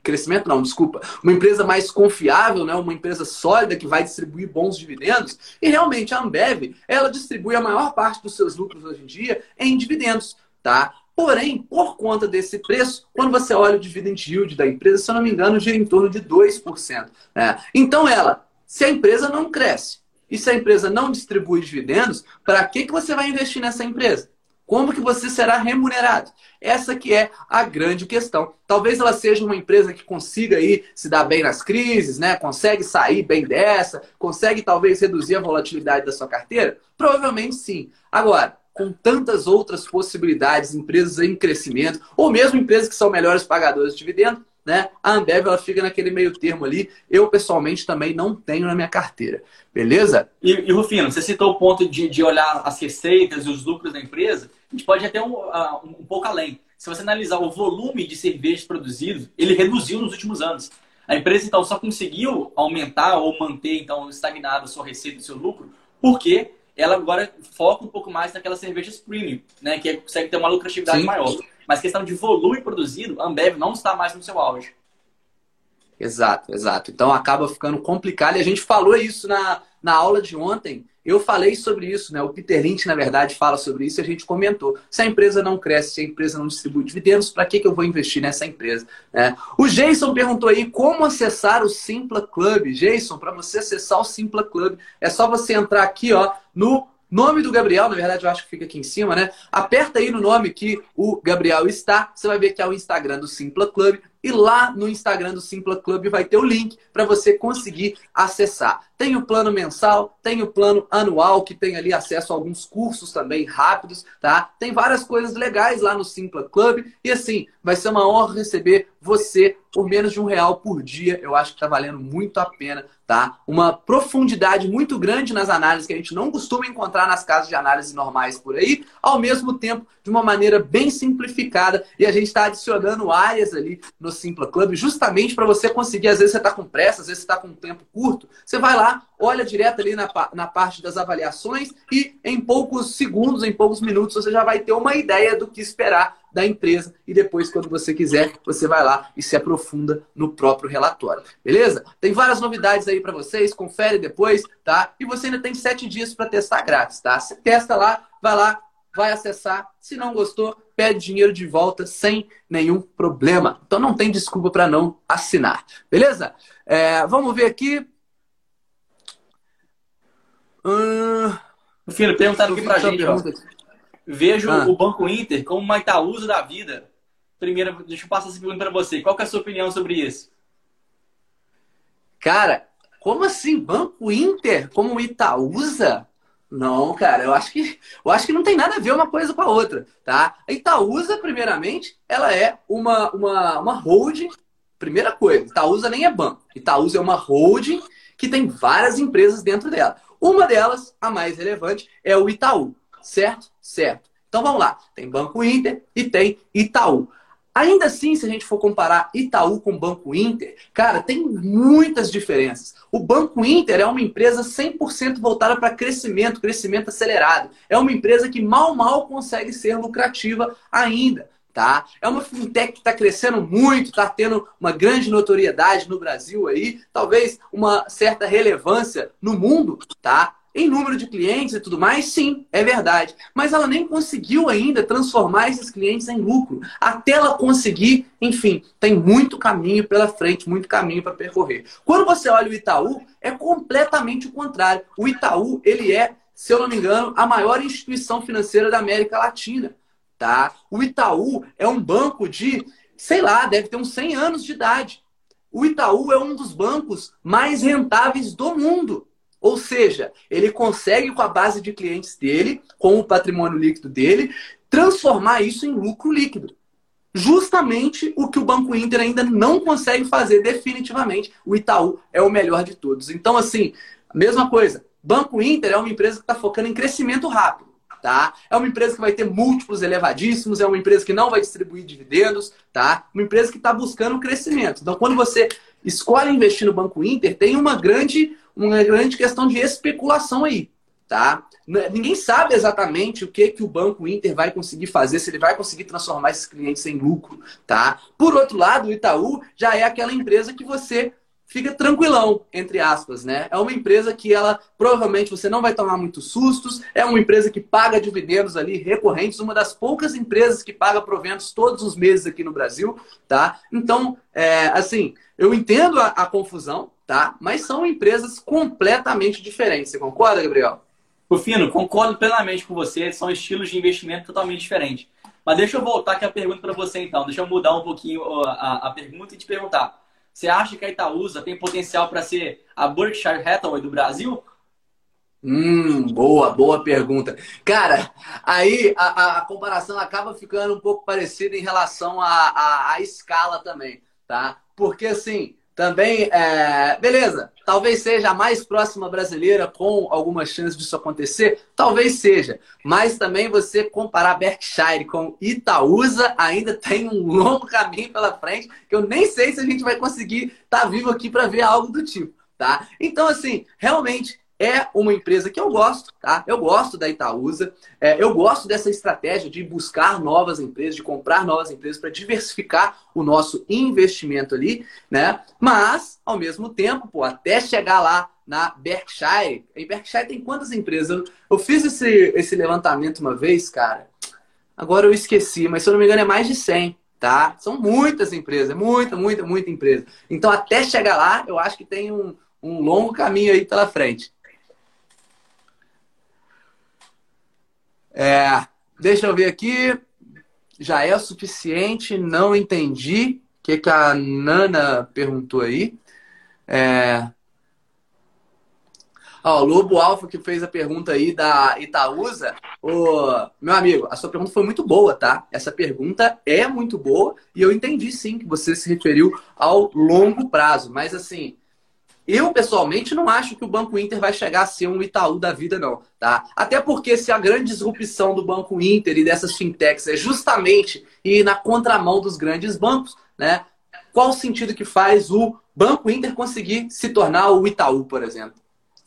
crescimento não, desculpa, uma empresa mais confiável, né, uma empresa sólida que vai distribuir bons dividendos. E realmente a Ambev, ela distribui a maior parte dos seus lucros hoje em dia em dividendos, tá? Porém, por conta desse preço, quando você olha o dividend yield da empresa, se eu não me engano, gira em torno de 2%. Né? Então ela, se a empresa não cresce e se a empresa não distribui dividendos, para que, que você vai investir nessa empresa? Como que você será remunerado? Essa que é a grande questão. Talvez ela seja uma empresa que consiga aí se dar bem nas crises, né? Consegue sair bem dessa, consegue talvez reduzir a volatilidade da sua carteira? Provavelmente sim. Agora, com tantas outras possibilidades, empresas em crescimento, ou mesmo empresas que são melhores pagadoras de dividendos, né? A Ambev ela fica naquele meio termo ali. Eu, pessoalmente, também não tenho na minha carteira. Beleza? E, e Rufino, você citou o ponto de, de olhar as receitas e os lucros da empresa. A gente pode ir até um, uh, um, pouco além. Se você analisar o volume de cervejas produzidos, ele reduziu nos últimos anos. A empresa, então, só conseguiu aumentar ou manter, então, estagnado a sua receita e seu lucro, porque ela agora foca um pouco mais naquelas cervejas premium, né? Que consegue ter uma lucratividade Sim. maior. Mas questão de volume produzido, a Ambev não está mais no seu auge. Exato, exato. Então acaba ficando complicado. E a gente falou isso na, na aula de ontem. Eu falei sobre isso, né? O Peter Lynch, na verdade, fala sobre isso e a gente comentou. Se a empresa não cresce, se a empresa não distribui dividendos, para que, que eu vou investir nessa empresa? Né? O Jason perguntou aí como acessar o Simpla Club. Jason, para você acessar o Simpla Club, é só você entrar aqui ó, no Nome do Gabriel, na verdade eu acho que fica aqui em cima, né? Aperta aí no nome que o Gabriel está, você vai ver que é o Instagram do Simpla Club. E lá no Instagram do Simpla Club vai ter o link para você conseguir acessar. Tem o plano mensal, tem o plano anual, que tem ali acesso a alguns cursos também rápidos, tá? Tem várias coisas legais lá no Simpla Club. E assim, vai ser uma honra receber você por menos de um real por dia. Eu acho que está valendo muito a pena tá? Uma profundidade muito grande nas análises que a gente não costuma encontrar nas casas de análise normais por aí, ao mesmo tempo de uma maneira bem simplificada. E a gente está adicionando áreas ali no Simpla Club, justamente para você conseguir, às vezes você está com pressa, às vezes você está com um tempo curto, você vai lá, olha direto ali na, na parte das avaliações e em poucos segundos, em poucos minutos, você já vai ter uma ideia do que esperar da empresa e depois, quando você quiser, você vai lá e se aprofunda no próprio relatório. Beleza? Tem várias novidades aí para vocês, confere depois, tá? E você ainda tem sete dias para testar grátis, tá? Você testa lá, vai lá, vai acessar. Se não gostou, pede dinheiro de volta sem nenhum problema. Então não tem desculpa para não assinar. Beleza? É, vamos ver aqui. Hum... Filho, perguntaram aqui pra gente, ó. Vejo ah. o Banco Inter como uma Itaúsa da vida. Primeiro, deixa eu passar essa pergunta para você. Qual é a sua opinião sobre isso? Cara, como assim? Banco Inter como Itaúsa? Não, cara, eu acho que eu acho que não tem nada a ver uma coisa com a outra, tá? A Itaúsa, primeiramente, ela é uma, uma, uma holding. Primeira coisa, Itaúsa nem é banco. Itaúsa é uma holding que tem várias empresas dentro dela. Uma delas, a mais relevante, é o Itaú, certo? Certo. Então vamos lá. Tem Banco Inter e tem Itaú. Ainda assim, se a gente for comparar Itaú com Banco Inter, cara, tem muitas diferenças. O Banco Inter é uma empresa 100% voltada para crescimento, crescimento acelerado. É uma empresa que mal, mal consegue ser lucrativa ainda. Tá? É uma fintech que está crescendo muito, está tendo uma grande notoriedade no Brasil aí, talvez uma certa relevância no mundo, tá? Em número de clientes e tudo mais, sim, é verdade. Mas ela nem conseguiu ainda transformar esses clientes em lucro. Até ela conseguir, enfim, tem muito caminho pela frente, muito caminho para percorrer. Quando você olha o Itaú, é completamente o contrário. O Itaú, ele é, se eu não me engano, a maior instituição financeira da América Latina. Tá? O Itaú é um banco de, sei lá, deve ter uns 100 anos de idade. O Itaú é um dos bancos mais rentáveis do mundo. Ou seja, ele consegue, com a base de clientes dele, com o patrimônio líquido dele, transformar isso em lucro líquido. Justamente o que o Banco Inter ainda não consegue fazer definitivamente. O Itaú é o melhor de todos. Então, assim, mesma coisa. Banco Inter é uma empresa que está focando em crescimento rápido. Tá? É uma empresa que vai ter múltiplos elevadíssimos, é uma empresa que não vai distribuir dividendos, tá? Uma empresa que está buscando crescimento. Então, quando você escolhe investir no Banco Inter, tem uma grande uma grande questão de especulação aí, tá? Ninguém sabe exatamente o que, que o Banco Inter vai conseguir fazer, se ele vai conseguir transformar esses clientes em lucro, tá? Por outro lado, o Itaú já é aquela empresa que você fica tranquilão, entre aspas, né? É uma empresa que ela provavelmente você não vai tomar muitos sustos, é uma empresa que paga dividendos ali recorrentes, uma das poucas empresas que paga proventos todos os meses aqui no Brasil, tá? Então, é, assim, eu entendo a, a confusão, tá? Mas são empresas completamente diferentes. Você concorda, Gabriel? Rufino, concordo plenamente com você. São estilos de investimento totalmente diferentes. Mas deixa eu voltar aqui a pergunta para você, então. Deixa eu mudar um pouquinho a, a pergunta e te perguntar. Você acha que a Itaúsa tem potencial para ser a Berkshire Hathaway do Brasil? Hum, boa, boa pergunta. Cara, aí a, a comparação acaba ficando um pouco parecida em relação à escala também, tá? Porque assim, também, é... beleza, talvez seja a mais próxima brasileira com alguma chance disso acontecer, talvez seja. Mas também você comparar Berkshire com Itaúsa ainda tem um longo caminho pela frente, que eu nem sei se a gente vai conseguir estar tá vivo aqui para ver algo do tipo, tá? Então, assim, realmente é uma empresa que eu gosto, tá? Eu gosto da Itaúsa, é, eu gosto dessa estratégia de buscar novas empresas, de comprar novas empresas para diversificar o nosso investimento ali, né? Mas, ao mesmo tempo, pô, até chegar lá na Berkshire, em Berkshire tem quantas empresas? Eu, fiz esse, esse levantamento uma vez, cara. Agora eu esqueci, mas se eu não me engano é mais de 100, tá? São muitas empresas, muita, muita, muita empresa. Então, até chegar lá, eu acho que tem um, um longo caminho aí pela frente. É, deixa eu ver aqui. Já é o suficiente, não entendi. O que, que a Nana perguntou aí? É... Ó, o Lobo Alfa que fez a pergunta aí da Itaúsa. Ô, meu amigo, a sua pergunta foi muito boa, tá? Essa pergunta é muito boa e eu entendi sim que você se referiu ao longo prazo. Mas assim, eu, pessoalmente, não acho que o Banco Inter vai chegar a ser um Itaú da vida, não. Tá? Até porque se a grande disrupção do Banco Inter e dessas fintechs é justamente ir na contramão dos grandes bancos, né? Qual o sentido que faz o Banco Inter conseguir se tornar o Itaú, por exemplo?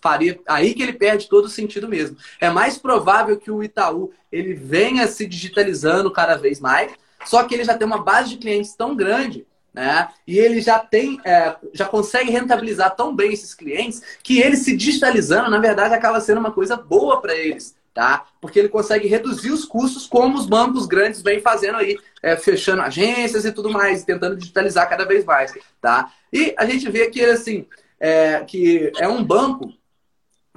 Faria aí que ele perde todo o sentido mesmo. É mais provável que o Itaú ele venha se digitalizando cada vez mais, só que ele já tem uma base de clientes tão grande né? E ele já tem, é, já consegue rentabilizar tão bem esses clientes que ele se digitalizando, na verdade, acaba sendo uma coisa boa para eles, tá? Porque ele consegue reduzir os custos, como os bancos grandes vêm fazendo aí, é, fechando agências e tudo mais, tentando digitalizar cada vez mais, tá? E a gente vê que assim, é, que é um banco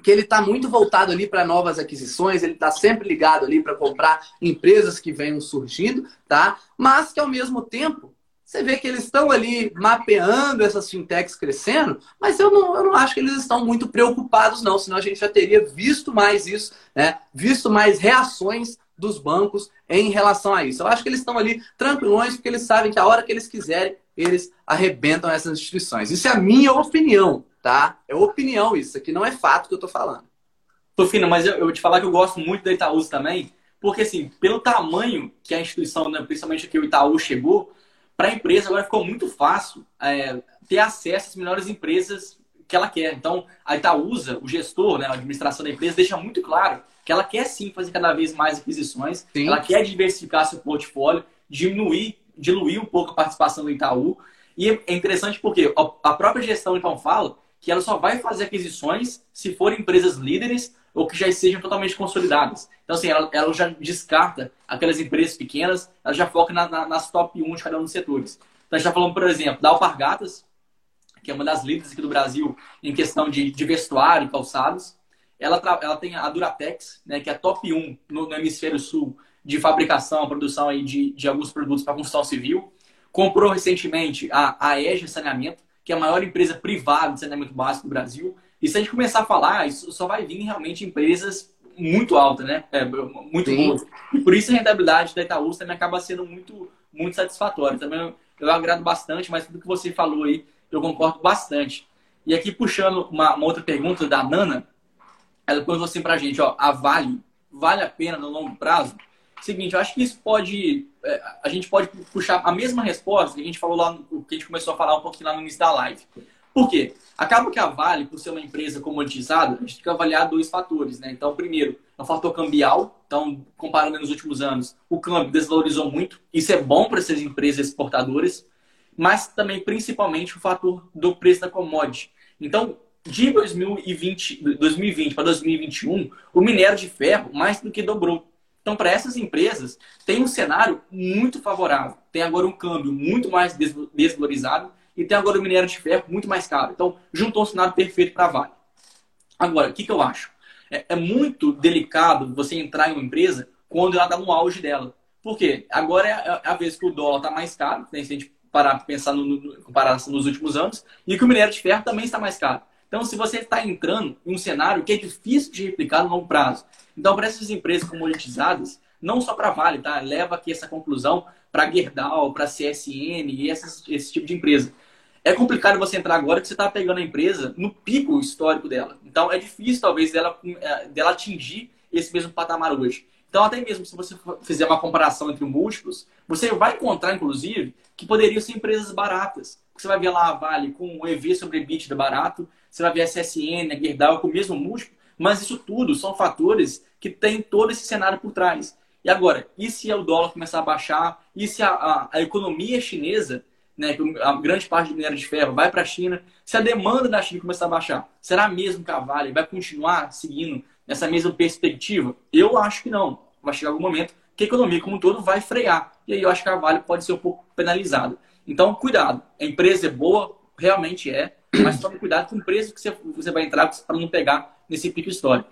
que ele está muito voltado ali para novas aquisições, ele está sempre ligado ali para comprar empresas que venham surgindo, tá? Mas que ao mesmo tempo você vê que eles estão ali mapeando essas fintechs crescendo, mas eu não, eu não acho que eles estão muito preocupados, não, senão a gente já teria visto mais isso, né? Visto mais reações dos bancos em relação a isso. Eu acho que eles estão ali tranquilões, porque eles sabem que a hora que eles quiserem, eles arrebentam essas instituições. Isso é a minha opinião, tá? É opinião isso, aqui não é fato que eu tô falando. Tofino, mas eu, eu vou te falar que eu gosto muito da Itaú também, porque assim, pelo tamanho que a instituição, né, principalmente que o Itaú chegou, para a empresa agora ficou muito fácil é, ter acesso às melhores empresas que ela quer. Então, a Itaúsa, o gestor, né, a administração da empresa, deixa muito claro que ela quer sim fazer cada vez mais aquisições, sim. ela quer diversificar seu portfólio, diminuir, diluir um pouco a participação do Itaú. E é interessante porque a própria gestão então fala que ela só vai fazer aquisições se forem empresas líderes ou que já estejam totalmente consolidadas. Então, assim, ela, ela já descarta aquelas empresas pequenas, ela já foca na, na, nas top 1 de cada um dos setores. Então, a gente está falando, por exemplo, da Alpargatas, que é uma das líderes aqui do Brasil em questão de, de vestuário e calçados. Ela, ela tem a Duratex, né, que é top 1 no, no hemisfério sul de fabricação, produção aí de, de alguns produtos para construção civil. Comprou recentemente a, a EGE Saneamento, que é a maior empresa privada de saneamento básico do Brasil. E se a gente começar a falar, isso só vai vir realmente empresas muito altas, né? É, muito Sim. boas. E por isso a rentabilidade da Itaú também acaba sendo muito, muito satisfatória. Também eu, eu agrado bastante, mas tudo que você falou aí, eu concordo bastante. E aqui puxando uma, uma outra pergunta da Nana, ela perguntou assim pra gente, ó, a Vale, vale a pena no longo prazo? Seguinte, eu acho que isso pode, é, a gente pode puxar a mesma resposta que a gente falou lá, que a gente começou a falar um pouquinho lá no início da live. Por quê? Acaba que a Vale, por ser uma empresa comoditizada, a gente tem que avaliar dois fatores, né? Então, primeiro, é o fator cambial. Então, comparando nos últimos anos, o câmbio desvalorizou muito. Isso é bom para essas empresas exportadoras, mas também, principalmente, o fator do preço da commodity. Então, de 2020, 2020 para 2021, o minério de ferro mais do que dobrou. Então, para essas empresas, tem um cenário muito favorável. Tem agora um câmbio muito mais desvalorizado e tem agora o minério de ferro muito mais caro. Então, juntou um cenário perfeito para a Vale. Agora, o que, que eu acho? É, é, muito delicado você entrar em uma empresa quando ela está no auge dela. Por quê? Agora é a, é vez que o dólar está mais caro, né? se a gente parar para pensar no, no, comparação nos últimos anos, e que o minério de ferro também está mais caro. Então, se você está entrando em um cenário que é difícil de replicar no longo prazo. Então, para essas empresas comoditizadas, não só para Vale, tá? Leva aqui essa conclusão para Gerdau, para CSN e esse tipo de empresa. É complicado você entrar agora que você está pegando a empresa no pico histórico dela. Então, é difícil, talvez, dela, é, dela atingir esse mesmo patamar hoje. Então, até mesmo se você fizer uma comparação entre múltiplos, você vai encontrar, inclusive, que poderiam ser empresas baratas. Você vai ver lá a Vale com o EV sobre EBITDA barato, você vai ver a CSN, a Gerdau com o mesmo múltiplo, mas isso tudo são fatores que tem todo esse cenário por trás. E agora, e se o dólar começar a baixar? E se a, a, a economia chinesa, né, a grande parte do minério de ferro vai para a China, se a demanda da China começar a baixar, será mesmo que a Vale vai continuar seguindo essa mesma perspectiva? Eu acho que não. Vai chegar algum momento que a economia como um todo vai frear. E aí eu acho que a Vale pode ser um pouco penalizada. Então, cuidado. A empresa é boa, realmente é, mas tome cuidado com o preço que você, você vai entrar para não pegar nesse pico histórico.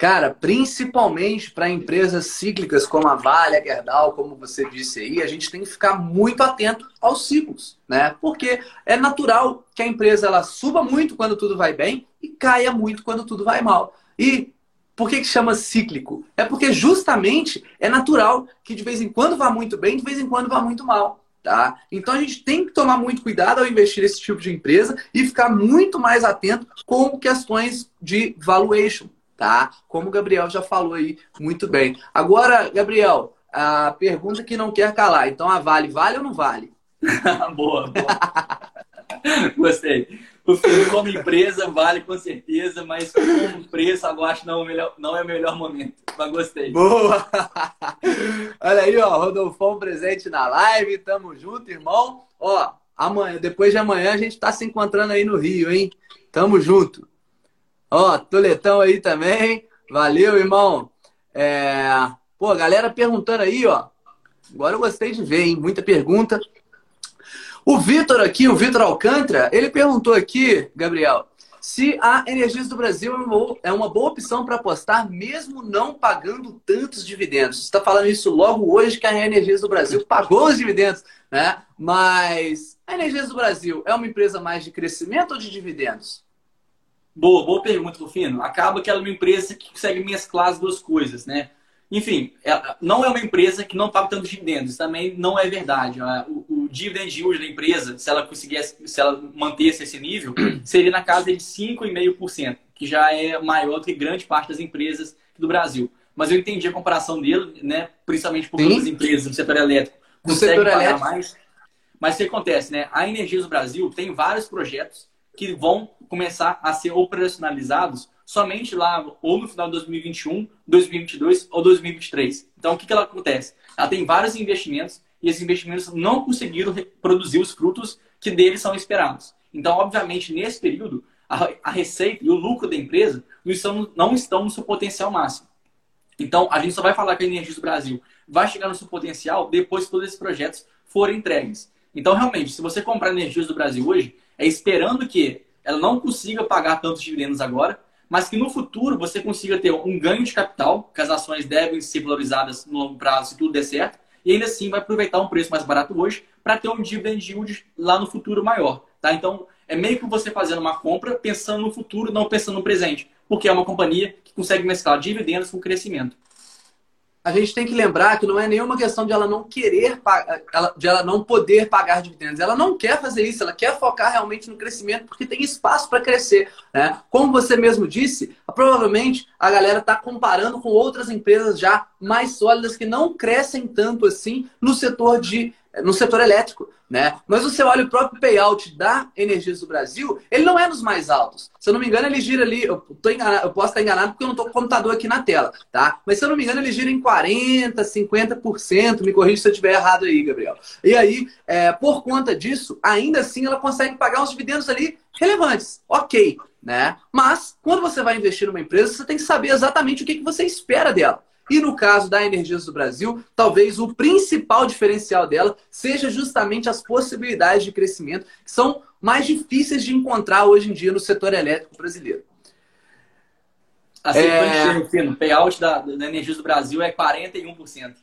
Cara, principalmente para empresas cíclicas como a Vale, a Gerdau, como você disse aí, a gente tem que ficar muito atento aos ciclos, né? Porque é natural que a empresa ela suba muito quando tudo vai bem e caia muito quando tudo vai mal. E por que, que chama cíclico? É porque justamente é natural que de vez em quando vá muito bem, de vez em quando vá muito mal. Tá? Então a gente tem que tomar muito cuidado ao investir nesse tipo de empresa e ficar muito mais atento com questões de valuation, tá? Como o Gabriel já falou aí muito bem. Agora, Gabriel, a pergunta que não quer calar. Então a Vale vale ou não vale? boa, boa. Gostei. O filme como empresa vale com certeza, mas como preço, eu acho não, melhor, não é o melhor momento. Mas gostei. Boa! Olha aí, ó, Rodolfão presente na live, tamo junto, irmão. Ó, amanhã, depois de amanhã a gente tá se encontrando aí no Rio, hein? Tamo junto. Ó, Toletão aí também. Valeu, irmão. É... Pô, galera perguntando aí, ó. Agora eu gostei de ver, hein? Muita pergunta. O Vitor aqui, o Vitor Alcântara, ele perguntou aqui, Gabriel, se a Energias do Brasil é uma boa opção para apostar, mesmo não pagando tantos dividendos. Você está falando isso logo hoje que a Energias do Brasil pagou os dividendos, né? Mas a Energias do Brasil é uma empresa mais de crescimento ou de dividendos? Boa, boa pergunta, Rufino. Acaba que ela é uma empresa que consegue mesclar as duas coisas, né? Enfim, não é uma empresa que não paga tanto dividendos. Também não é verdade. O, o dividend yield da empresa, se ela conseguisse, se ela mantesse esse nível, seria na casa de 5,5%, que já é maior do que grande parte das empresas do Brasil. Mas eu entendi a comparação dele, né? Principalmente porque as empresas do setor elétrico conseguem setor pagar elétrico. mais. Mas o que acontece, né? A Energias do Brasil tem vários projetos que vão começar a ser operacionalizados somente lá ou no final de 2021, 2022 ou 2023. Então, o que, que ela acontece? Ela tem vários investimentos e esses investimentos não conseguiram produzir os frutos que deles são esperados. Então, obviamente, nesse período, a, receita e o lucro da empresa não estão, não estão no seu potencial máximo. Então, a gente só vai falar que a Energia do Brasil vai chegar no seu potencial depois que todos esses projetos forem entregues. Então, realmente, se você comprar Energias do Brasil hoje, é esperando que ela não consiga pagar tantos dividendos agora, mas que no futuro você consiga ter um ganho de capital, que as ações devem ser valorizadas no longo prazo se tudo der certo, e ainda assim vai aproveitar um preço mais barato hoje para ter um dividend yield lá no futuro maior. Tá? Então, é meio que você fazendo uma compra pensando no futuro, não pensando no presente, porque é uma companhia que consegue mesclar dividendos com crescimento a gente tem que lembrar que não é nenhuma questão de ela não querer, de ela não poder pagar dividendos. Ela não quer fazer isso, ela quer focar realmente no crescimento, porque tem espaço para crescer. Né? Como você mesmo disse, provavelmente a galera está comparando com outras empresas já mais sólidas que não crescem tanto assim no setor de no setor elétrico, né? Mas você olha o próprio payout da Energias do Brasil, ele não é dos mais altos. Se eu não me engano, ele gira ali, eu, enganado, eu posso estar enganado porque eu não estou com o computador aqui na tela, tá? Mas se eu não me engano, ele gira em 40%, 50%, me corrija se eu estiver errado aí, Gabriel. E aí, é, por conta disso, ainda assim ela consegue pagar uns dividendos ali relevantes, ok, né? Mas, quando você vai investir numa empresa, você tem que saber exatamente o que, que você espera dela. E no caso da Energias do Brasil, talvez o principal diferencial dela seja justamente as possibilidades de crescimento que são mais difíceis de encontrar hoje em dia no setor elétrico brasileiro. Assim, é... o payout da, da Energias do Brasil é 41%.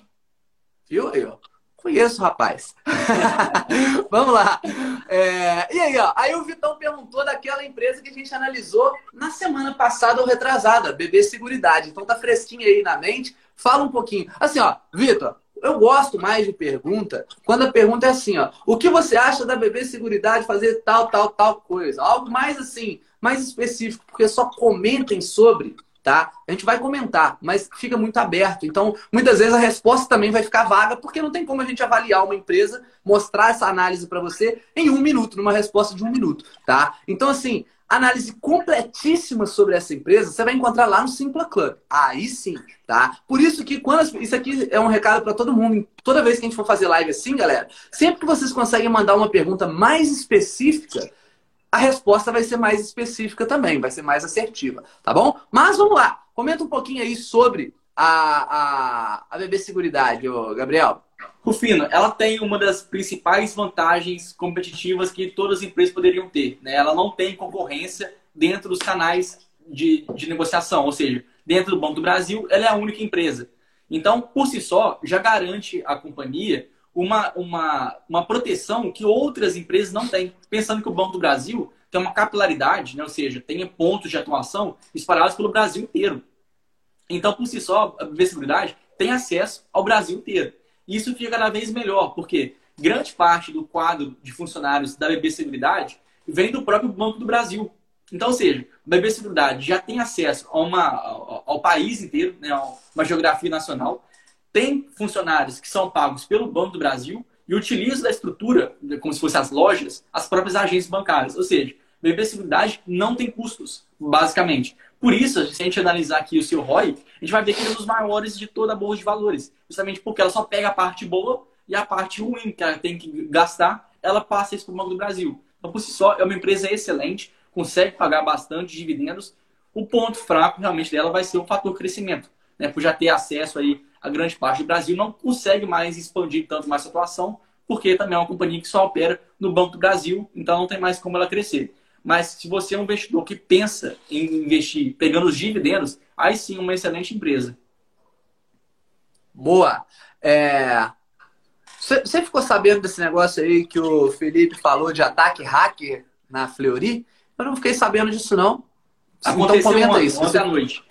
Viu aí, ó? Conheço, rapaz. Vamos lá. É... E aí, ó. Aí o Vitão perguntou daquela empresa que a gente analisou na semana passada ou retrasada, BB Seguridade. Então tá fresquinho aí na mente. Fala um pouquinho. Assim, ó, Vitor, eu gosto mais de pergunta quando a pergunta é assim, ó. O que você acha da BB Seguridade fazer tal, tal, tal coisa? Algo mais assim, mais específico, porque só comentem sobre tá? A gente vai comentar, mas fica muito aberto. Então, muitas vezes a resposta também vai ficar vaga, porque não tem como a gente avaliar uma empresa, mostrar essa análise para você em um minuto, numa resposta de um minuto, tá? Então, assim, análise completíssima sobre essa empresa, você vai encontrar lá no Simpla Club. Aí sim, tá? Por isso que quando isso aqui é um recado para todo mundo, toda vez que a gente for fazer live assim, galera, sempre que vocês conseguem mandar uma pergunta mais específica, a resposta vai ser mais específica também, vai ser mais assertiva, tá bom? Mas vamos lá, comenta um pouquinho aí sobre a, a, a BB Seguridade, ô Gabriel. Rufino, ela tem uma das principais vantagens competitivas que todas as empresas poderiam ter. Né? Ela não tem concorrência dentro dos canais de, de negociação, ou seja, dentro do Banco do Brasil, ela é a única empresa. Então, por si só, já garante à companhia uma, uma, uma proteção que outras empresas não têm. Pensando que o Banco do Brasil tem uma capilaridade, né? ou seja, tem pontos de atuação espalhados pelo Brasil inteiro. Então, por si só, a Seguridade tem acesso ao Brasil inteiro. E isso fica cada vez melhor, porque grande parte do quadro de funcionários da BB Seguridade vem do próprio Banco do Brasil. Então, ou seja, a BB Seguridade já tem acesso a uma, ao, ao país inteiro, né, a uma geografia nacional, tem funcionários que são pagos pelo Banco do Brasil e utilizam da estrutura, como se fossem as lojas, as próprias agências bancárias. Ou seja, BB Seguridade não tem custos, basicamente. Por isso, se a gente analisar aqui o seu ROI, a gente vai ver que ele é um dos maiores de toda a bolsa de valores. Justamente porque ela só pega a parte boa e a parte ruim que ela tem que gastar, ela passa isso para o Banco do Brasil. Então, por si só, é uma empresa excelente, consegue pagar bastante dividendos. O ponto fraco realmente dela vai ser o fator crescimento, né? por já ter acesso aí a grande parte do Brasil não consegue mais expandir tanto mais sua atuação, porque também é uma companhia que só opera no Banco do Brasil, então não tem mais como ela crescer. Mas se você é um investidor que pensa em investir pegando os dividendos, aí sim uma excelente empresa. Boa. É... Você ficou sabendo desse negócio aí que o Felipe falou de ataque hacker na Fleury? Eu não fiquei sabendo disso, não. Então Aconteceu então comenta ontem, isso. Ontem à noite.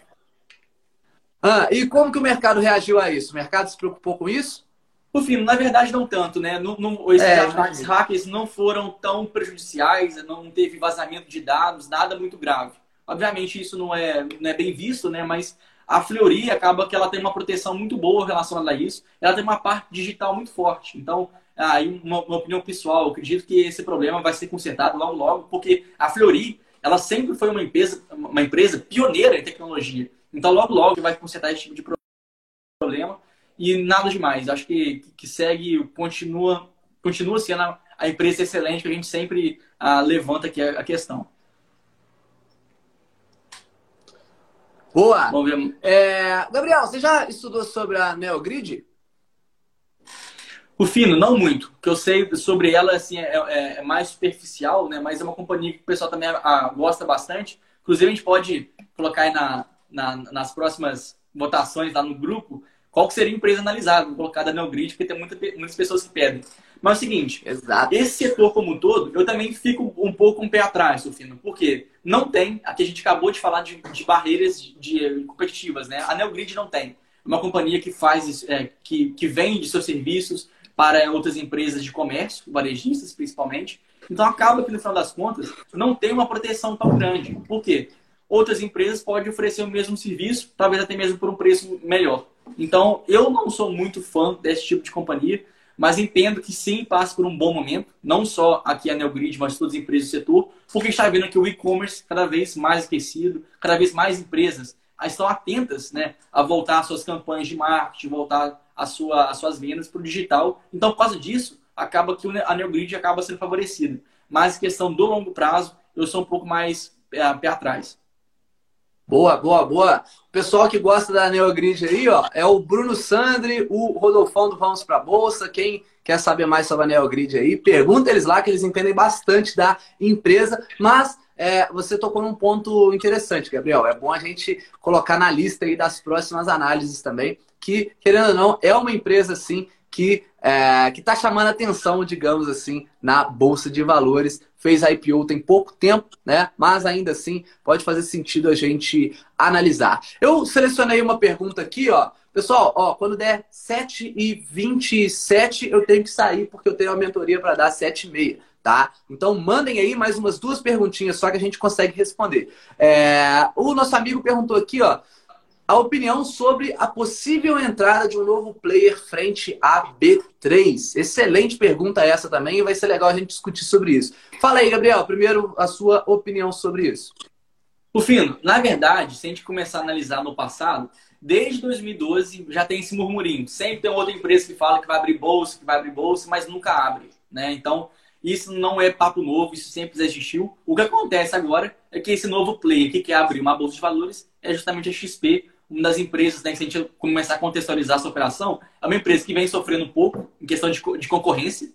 Ah, e como que o mercado reagiu a isso? O mercado se preocupou com isso? Por fim, na verdade, não tanto, né? Não, não, esses é, ataques hackers não foram tão prejudiciais, não teve vazamento de dados, nada muito grave. Obviamente, isso não é, não é bem visto, né? Mas a Fleury acaba que ela tem uma proteção muito boa relacionada a isso. Ela tem uma parte digital muito forte. Então, aí uma, uma opinião pessoal, eu acredito que esse problema vai ser consertado logo logo, porque a Fleury, ela sempre foi uma empresa, uma empresa pioneira em tecnologia. Então, logo logo vai consertar esse tipo de problema e nada demais. Acho que, que segue, continua, continua sendo a, a empresa excelente que a gente sempre ah, levanta aqui a, a, questão. Boa! É, Gabriel, você já estudou sobre a Neogrid? O Fino, não muito. O que eu sei sobre ela assim, é, é, é mais superficial, né? mas é uma companhia que o pessoal também ah, gosta bastante. Inclusive, a gente pode colocar aí na, na, nas próximas votações lá no grupo qual que seria a empresa analisada, colocada no grid, porque tem muita, muitas pessoas que pedem. Mas é o seguinte, Exato. esse setor como um todo, eu também fico um pouco um pé atrás, Sofino, porque não tem, aqui a gente acabou de falar de, de barreiras de, de, competitivas, né? A Neogrid não tem. É uma companhia que faz, é, que, que vende seus serviços para outras empresas de comércio, varejistas principalmente. Então acaba que no final das contas não tem uma proteção tão grande. Por quê? Outras empresas podem oferecer o mesmo serviço, talvez até mesmo por um preço melhor. Então, eu não sou muito fã desse tipo de companhia, mas entendo que sim passa por um bom momento, não só aqui a Neogrid, mas todas as empresas do setor, porque a está vendo que o e-commerce cada vez mais aquecido, cada vez mais empresas estão atentas né, a voltar às suas campanhas de marketing, voltar às, sua, suas vendas para o digital. Então, por causa disso, acaba que a Neogrid acaba sendo favorecida. Mas questão do longo prazo, eu sou um pouco mais é, pé atrás. Boa, boa, boa. O pessoal que gosta da Neogrid aí, ó, é o Bruno Sandri, o Rodolfão do Vamos Pra Bolsa. Quem quer saber mais sobre a Neogrid aí, pergunta eles lá, que eles entendem bastante da empresa. Mas é, você tocou num ponto interessante, Gabriel. É bom a gente colocar na lista aí das próximas análises também, que, querendo ou não, é uma empresa, assim, que é, que está chamando atenção, digamos assim, na Bolsa de Valores. Fez a IPO tem pouco tempo, né? Mas ainda assim pode fazer sentido a gente analisar. Eu selecionei uma pergunta aqui, ó. Pessoal, ó, quando der 7h27, eu tenho que sair, porque eu tenho uma mentoria para dar 7h30. Tá? Então mandem aí mais umas duas perguntinhas só que a gente consegue responder. É, o nosso amigo perguntou aqui, ó, a opinião sobre a possível entrada de um novo player frente à B3. Excelente pergunta essa também e vai ser legal a gente discutir sobre isso. Fala aí, Gabriel, primeiro a sua opinião sobre isso. O Fino, na verdade, se a gente começar a analisar no passado, desde 2012 já tem esse murmurinho. Sempre tem outra empresa que fala que vai abrir bolsa, que vai abrir bolsa, mas nunca abre. Né? Então, isso não é papo novo, isso sempre existiu. O que acontece agora é que esse novo player que quer abrir uma bolsa de valores é justamente a XP, uma das empresas, né, se a gente começar a contextualizar essa operação, é uma empresa que vem sofrendo um pouco em questão de, de concorrência,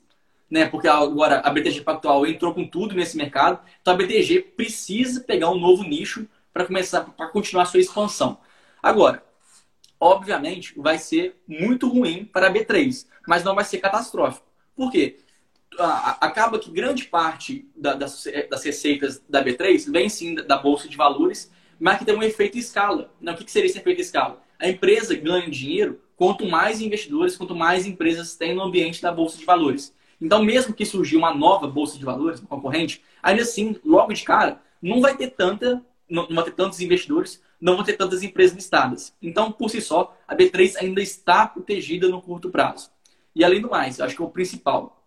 né, porque agora a BTG Pactual entrou com tudo nesse mercado, então a BTG precisa pegar um novo nicho para começar, para continuar a sua expansão. Agora, obviamente, vai ser muito ruim para a B3, mas não vai ser catastrófico. Por quê? Acaba que grande parte das receitas da B3 vem sim da Bolsa de Valores mas que tem um efeito escala. Não, o que seria esse efeito escala? A empresa ganha dinheiro quanto mais investidores, quanto mais empresas tem no ambiente da Bolsa de Valores. Então, mesmo que surgir uma nova Bolsa de Valores, uma concorrente, ainda assim, logo de cara, não vai ter tanta, não vai ter tantos investidores, não vão ter tantas empresas listadas. Então, por si só, a B3 ainda está protegida no curto prazo. E além do mais, acho que é o principal.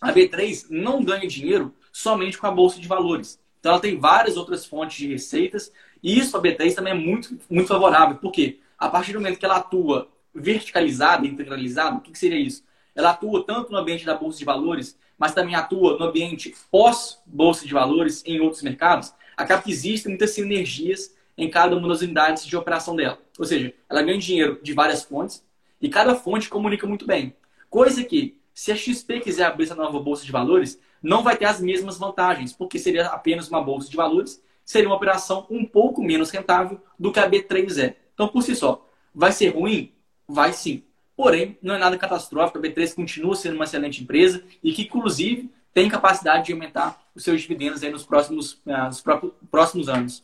A B3 não ganha dinheiro somente com a Bolsa de Valores. Então, ela tem várias outras fontes de receitas e isso a B3 também é muito, muito favorável, porque a partir do momento que ela atua verticalizada, integralizada, o que, que seria isso? Ela atua tanto no ambiente da Bolsa de Valores, mas também atua no ambiente pós-Bolsa de Valores em outros mercados, acaba que existem muitas sinergias em cada uma das unidades de operação dela. Ou seja, ela ganha dinheiro de várias fontes e cada fonte comunica muito bem. Coisa que, se a XP quiser abrir essa nova Bolsa de Valores, não vai ter as mesmas vantagens, porque seria apenas uma bolsa de valores, seria uma operação um pouco menos rentável do que a B3 é. Então, por si só, vai ser ruim? Vai sim. Porém, não é nada catastrófico. A B3 continua sendo uma excelente empresa e que, inclusive, tem capacidade de aumentar os seus dividendos aí nos próximos, ah, nos próximos anos.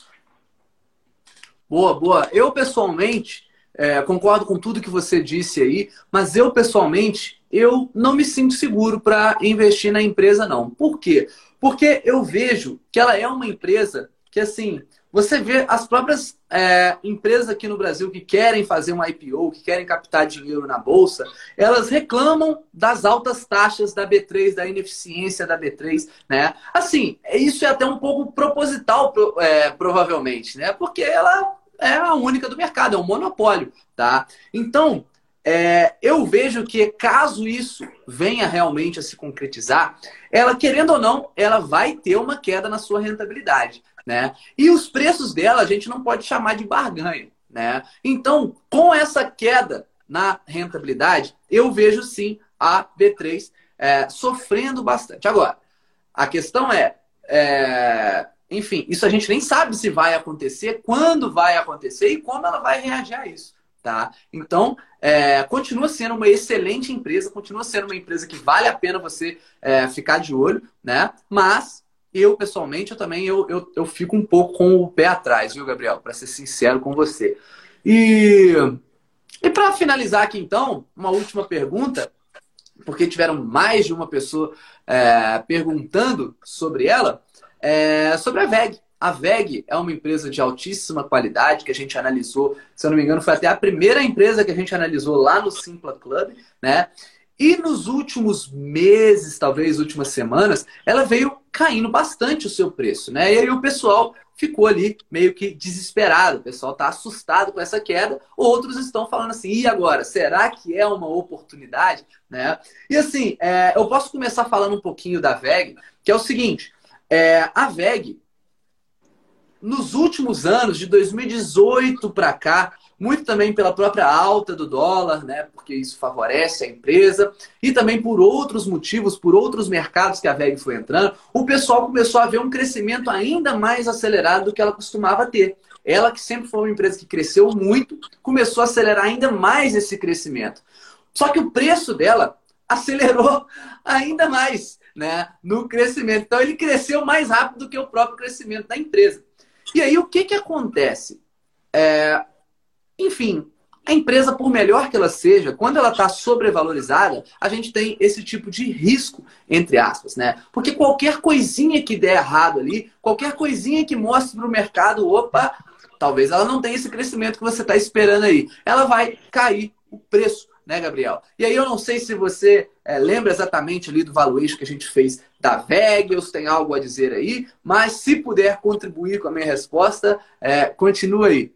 Boa, boa. Eu, pessoalmente, é, concordo com tudo que você disse aí, mas eu, pessoalmente, eu não me sinto seguro para investir na empresa, não. Por quê? Porque eu vejo que ela é uma empresa que, assim, você vê as próprias é, empresas aqui no Brasil que querem fazer um IPO, que querem captar dinheiro na bolsa, elas reclamam das altas taxas da B3, da ineficiência da B3, né? Assim, isso é até um pouco proposital, é, provavelmente, né? Porque ela é a única do mercado, é um monopólio, tá? Então, é, eu vejo que caso isso venha realmente a se concretizar, ela, querendo ou não, ela vai ter uma queda na sua rentabilidade. Né? E os preços dela a gente não pode chamar de barganha. Né? Então, com essa queda na rentabilidade, eu vejo sim a B3 é, sofrendo bastante. Agora, a questão é, é enfim, isso a gente nem sabe se vai acontecer, quando vai acontecer e como ela vai reagir a isso. Tá? Então, é, continua sendo uma excelente empresa, continua sendo uma empresa que vale a pena você é, ficar de olho, né? Mas eu, pessoalmente, eu também eu, eu, eu fico um pouco com o pé atrás, viu, Gabriel? Para ser sincero com você. E, e para finalizar aqui, então, uma última pergunta, porque tiveram mais de uma pessoa é, perguntando sobre ela, é, sobre a VEG. A VEG é uma empresa de altíssima qualidade que a gente analisou, se eu não me engano, foi até a primeira empresa que a gente analisou lá no Simpla Club, né? E nos últimos meses, talvez últimas semanas, ela veio caindo bastante o seu preço, né? E aí o pessoal ficou ali meio que desesperado, o pessoal está assustado com essa queda, outros estão falando assim, e agora, será que é uma oportunidade? Né? E assim, é, eu posso começar falando um pouquinho da VEG, que é o seguinte, é, a VEG, nos últimos anos, de 2018 para cá, muito também pela própria alta do dólar, né? Porque isso favorece a empresa, e também por outros motivos, por outros mercados que a VEG foi entrando, o pessoal começou a ver um crescimento ainda mais acelerado do que ela costumava ter. Ela, que sempre foi uma empresa que cresceu muito, começou a acelerar ainda mais esse crescimento. Só que o preço dela acelerou ainda mais né, no crescimento. Então, ele cresceu mais rápido do que o próprio crescimento da empresa. E aí, o que, que acontece? É, enfim, a empresa, por melhor que ela seja, quando ela está sobrevalorizada, a gente tem esse tipo de risco, entre aspas, né? Porque qualquer coisinha que der errado ali, qualquer coisinha que mostre para o mercado, opa, talvez ela não tenha esse crescimento que você está esperando aí. Ela vai cair o preço, né, Gabriel? E aí eu não sei se você é, lembra exatamente ali do valuation que a gente fez da VEG, ou se tem algo a dizer aí, mas se puder contribuir com a minha resposta, é, continua aí.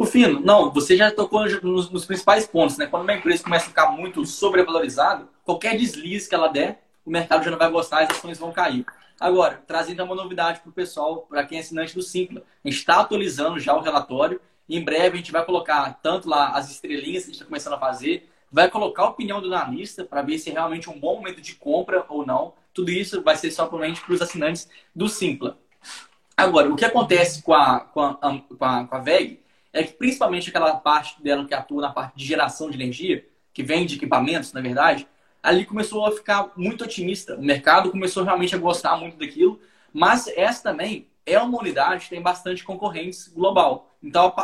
O Fino, não, você já tocou nos, nos, principais pontos, né? Quando uma empresa começa a ficar muito sobrevalorizada, qualquer deslize que ela der, o mercado já não vai gostar, as ações vão cair. Agora, trazendo uma novidade para o pessoal, para quem é assinante do Simpla. A gente está atualizando já o relatório. Em breve a gente vai colocar tanto lá as estrelinhas que a gente está começando a fazer, vai colocar a opinião do analista para ver se é realmente um bom momento de compra ou não. Tudo isso vai ser somente para os assinantes do Simpla. Agora, o que acontece com a, com a, com a, com a VEG é que principalmente aquela parte dela que atua na parte de geração de energia, que vem de equipamentos, na verdade, ali começou a ficar muito otimista. O mercado começou realmente a gostar muito daquilo, mas essa também é uma unidade que tem bastante concorrentes global. Então,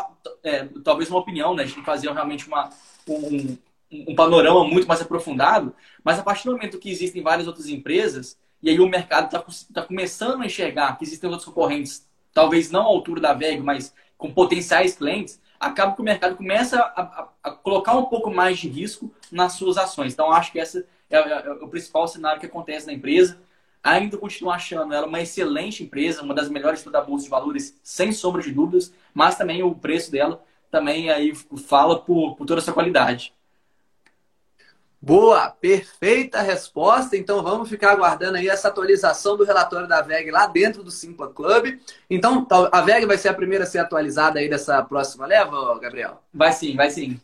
é, talvez uma opinião, né, de fazer realmente uma, um, um panorama muito mais aprofundado, mas a partir do momento que existem várias outras empresas, e aí o mercado está tá começando a enxergar que existem outros concorrentes, talvez não à altura da VEG, mas com potenciais clientes, acaba que o mercado começa a, a, a, colocar um pouco mais de risco nas suas ações. Então, acho que esse é, é, é, o principal cenário que acontece na empresa. Ainda continuo achando ela uma excelente empresa, uma das melhores da bolsa de valores, sem sombra de dúvidas, mas também o preço dela também aí fala por, por toda essa qualidade. Boa, perfeita resposta. Então vamos ficar aguardando aí essa atualização do relatório da VEG lá dentro do Simpla Club. Então a VEG vai ser a primeira a ser atualizada aí dessa próxima leva, Gabriel? Vai sim, vai sim.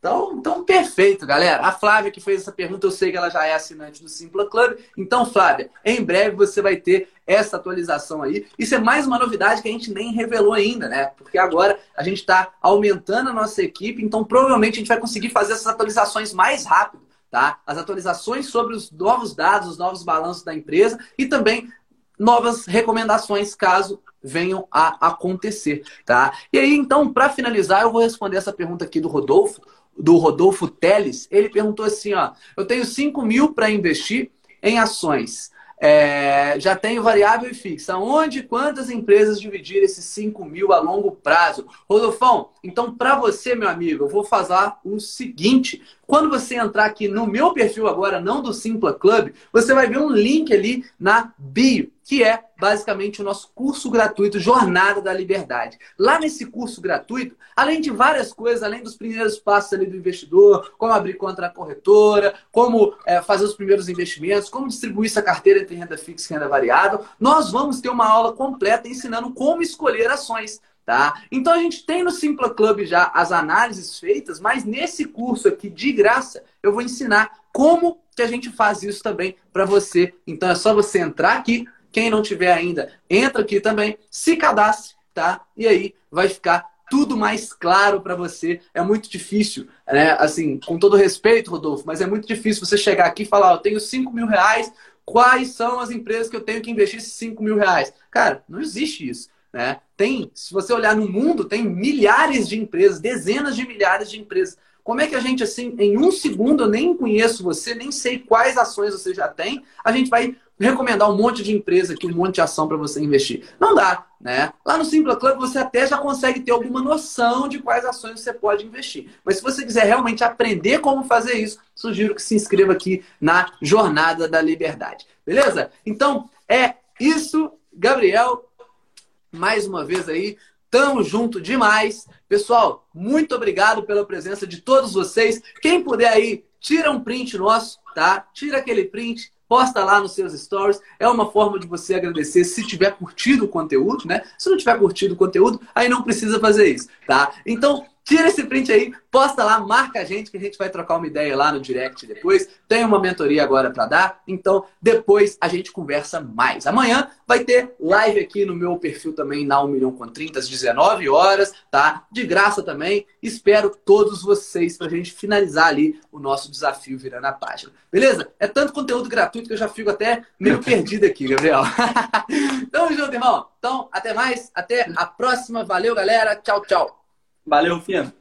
Então, então, perfeito, galera. A Flávia que fez essa pergunta, eu sei que ela já é assinante do Simpla Club. Então, Flávia, em breve você vai ter essa atualização aí. Isso é mais uma novidade que a gente nem revelou ainda, né? Porque agora a gente está aumentando a nossa equipe, então provavelmente a gente vai conseguir fazer essas atualizações mais rápido, tá? As atualizações sobre os novos dados, os novos balanços da empresa e também novas recomendações caso venham a acontecer, tá? E aí, então, para finalizar, eu vou responder essa pergunta aqui do Rodolfo do Rodolfo Teles, ele perguntou assim: ó, eu tenho 5 mil para investir em ações. É, já tenho variável e fixa. Onde quantas empresas dividir esses 5 mil a longo prazo? Rodolfão, então para você, meu amigo, eu vou fazer o seguinte. Quando você entrar aqui no meu perfil agora, não do Simpla Club, você vai ver um link ali na bio que é basicamente o nosso curso gratuito Jornada da Liberdade. Lá nesse curso gratuito, além de várias coisas, além dos primeiros passos ali do investidor, como abrir conta na corretora, como é, fazer os primeiros investimentos, como distribuir essa carteira entre renda fixa e renda variável, nós vamos ter uma aula completa ensinando como escolher ações. Tá? Então a gente tem no Simpla Club já as análises feitas, mas nesse curso aqui de graça eu vou ensinar como que a gente faz isso também para você. Então é só você entrar aqui quem não tiver ainda, entra aqui também, se cadastre, tá? E aí vai ficar tudo mais claro para você. É muito difícil, né? Assim, com todo respeito, Rodolfo, mas é muito difícil você chegar aqui e falar: eu tenho 5 mil reais, quais são as empresas que eu tenho que investir esses 5 mil reais? Cara, não existe isso. Né? Tem, se você olhar no mundo, tem milhares de empresas, dezenas de milhares de empresas. Como é que a gente, assim, em um segundo, eu nem conheço você, nem sei quais ações você já tem, a gente vai recomendar um monte de empresa aqui, um monte de ação para você investir. Não dá, né? Lá no Simpla Club você até já consegue ter alguma noção de quais ações você pode investir. Mas se você quiser realmente aprender como fazer isso, sugiro que se inscreva aqui na Jornada da Liberdade. Beleza? Então, é isso, Gabriel. Mais uma vez aí, Tamo junto demais. Pessoal, muito obrigado pela presença de todos vocês. Quem puder aí, tira um print nosso, tá? Tira aquele print, posta lá nos seus stories. É uma forma de você agradecer se tiver curtido o conteúdo, né? Se não tiver curtido o conteúdo, aí não precisa fazer isso, tá? Então, Tira esse print aí, posta lá, marca a gente que a gente vai trocar uma ideia lá no direct depois. Tem uma mentoria agora para dar, então depois a gente conversa mais. Amanhã vai ter live aqui no meu perfil também na 1 milhão com 30 às 19 horas, tá? De graça também. Espero todos vocês pra gente finalizar ali o nosso desafio virando a página. Beleza? É tanto conteúdo gratuito que eu já fico até meio perdido aqui, Gabriel. Tamo junto, irmão. Então, até mais, até a próxima. Valeu, galera. Tchau, tchau. Valeu, Fino.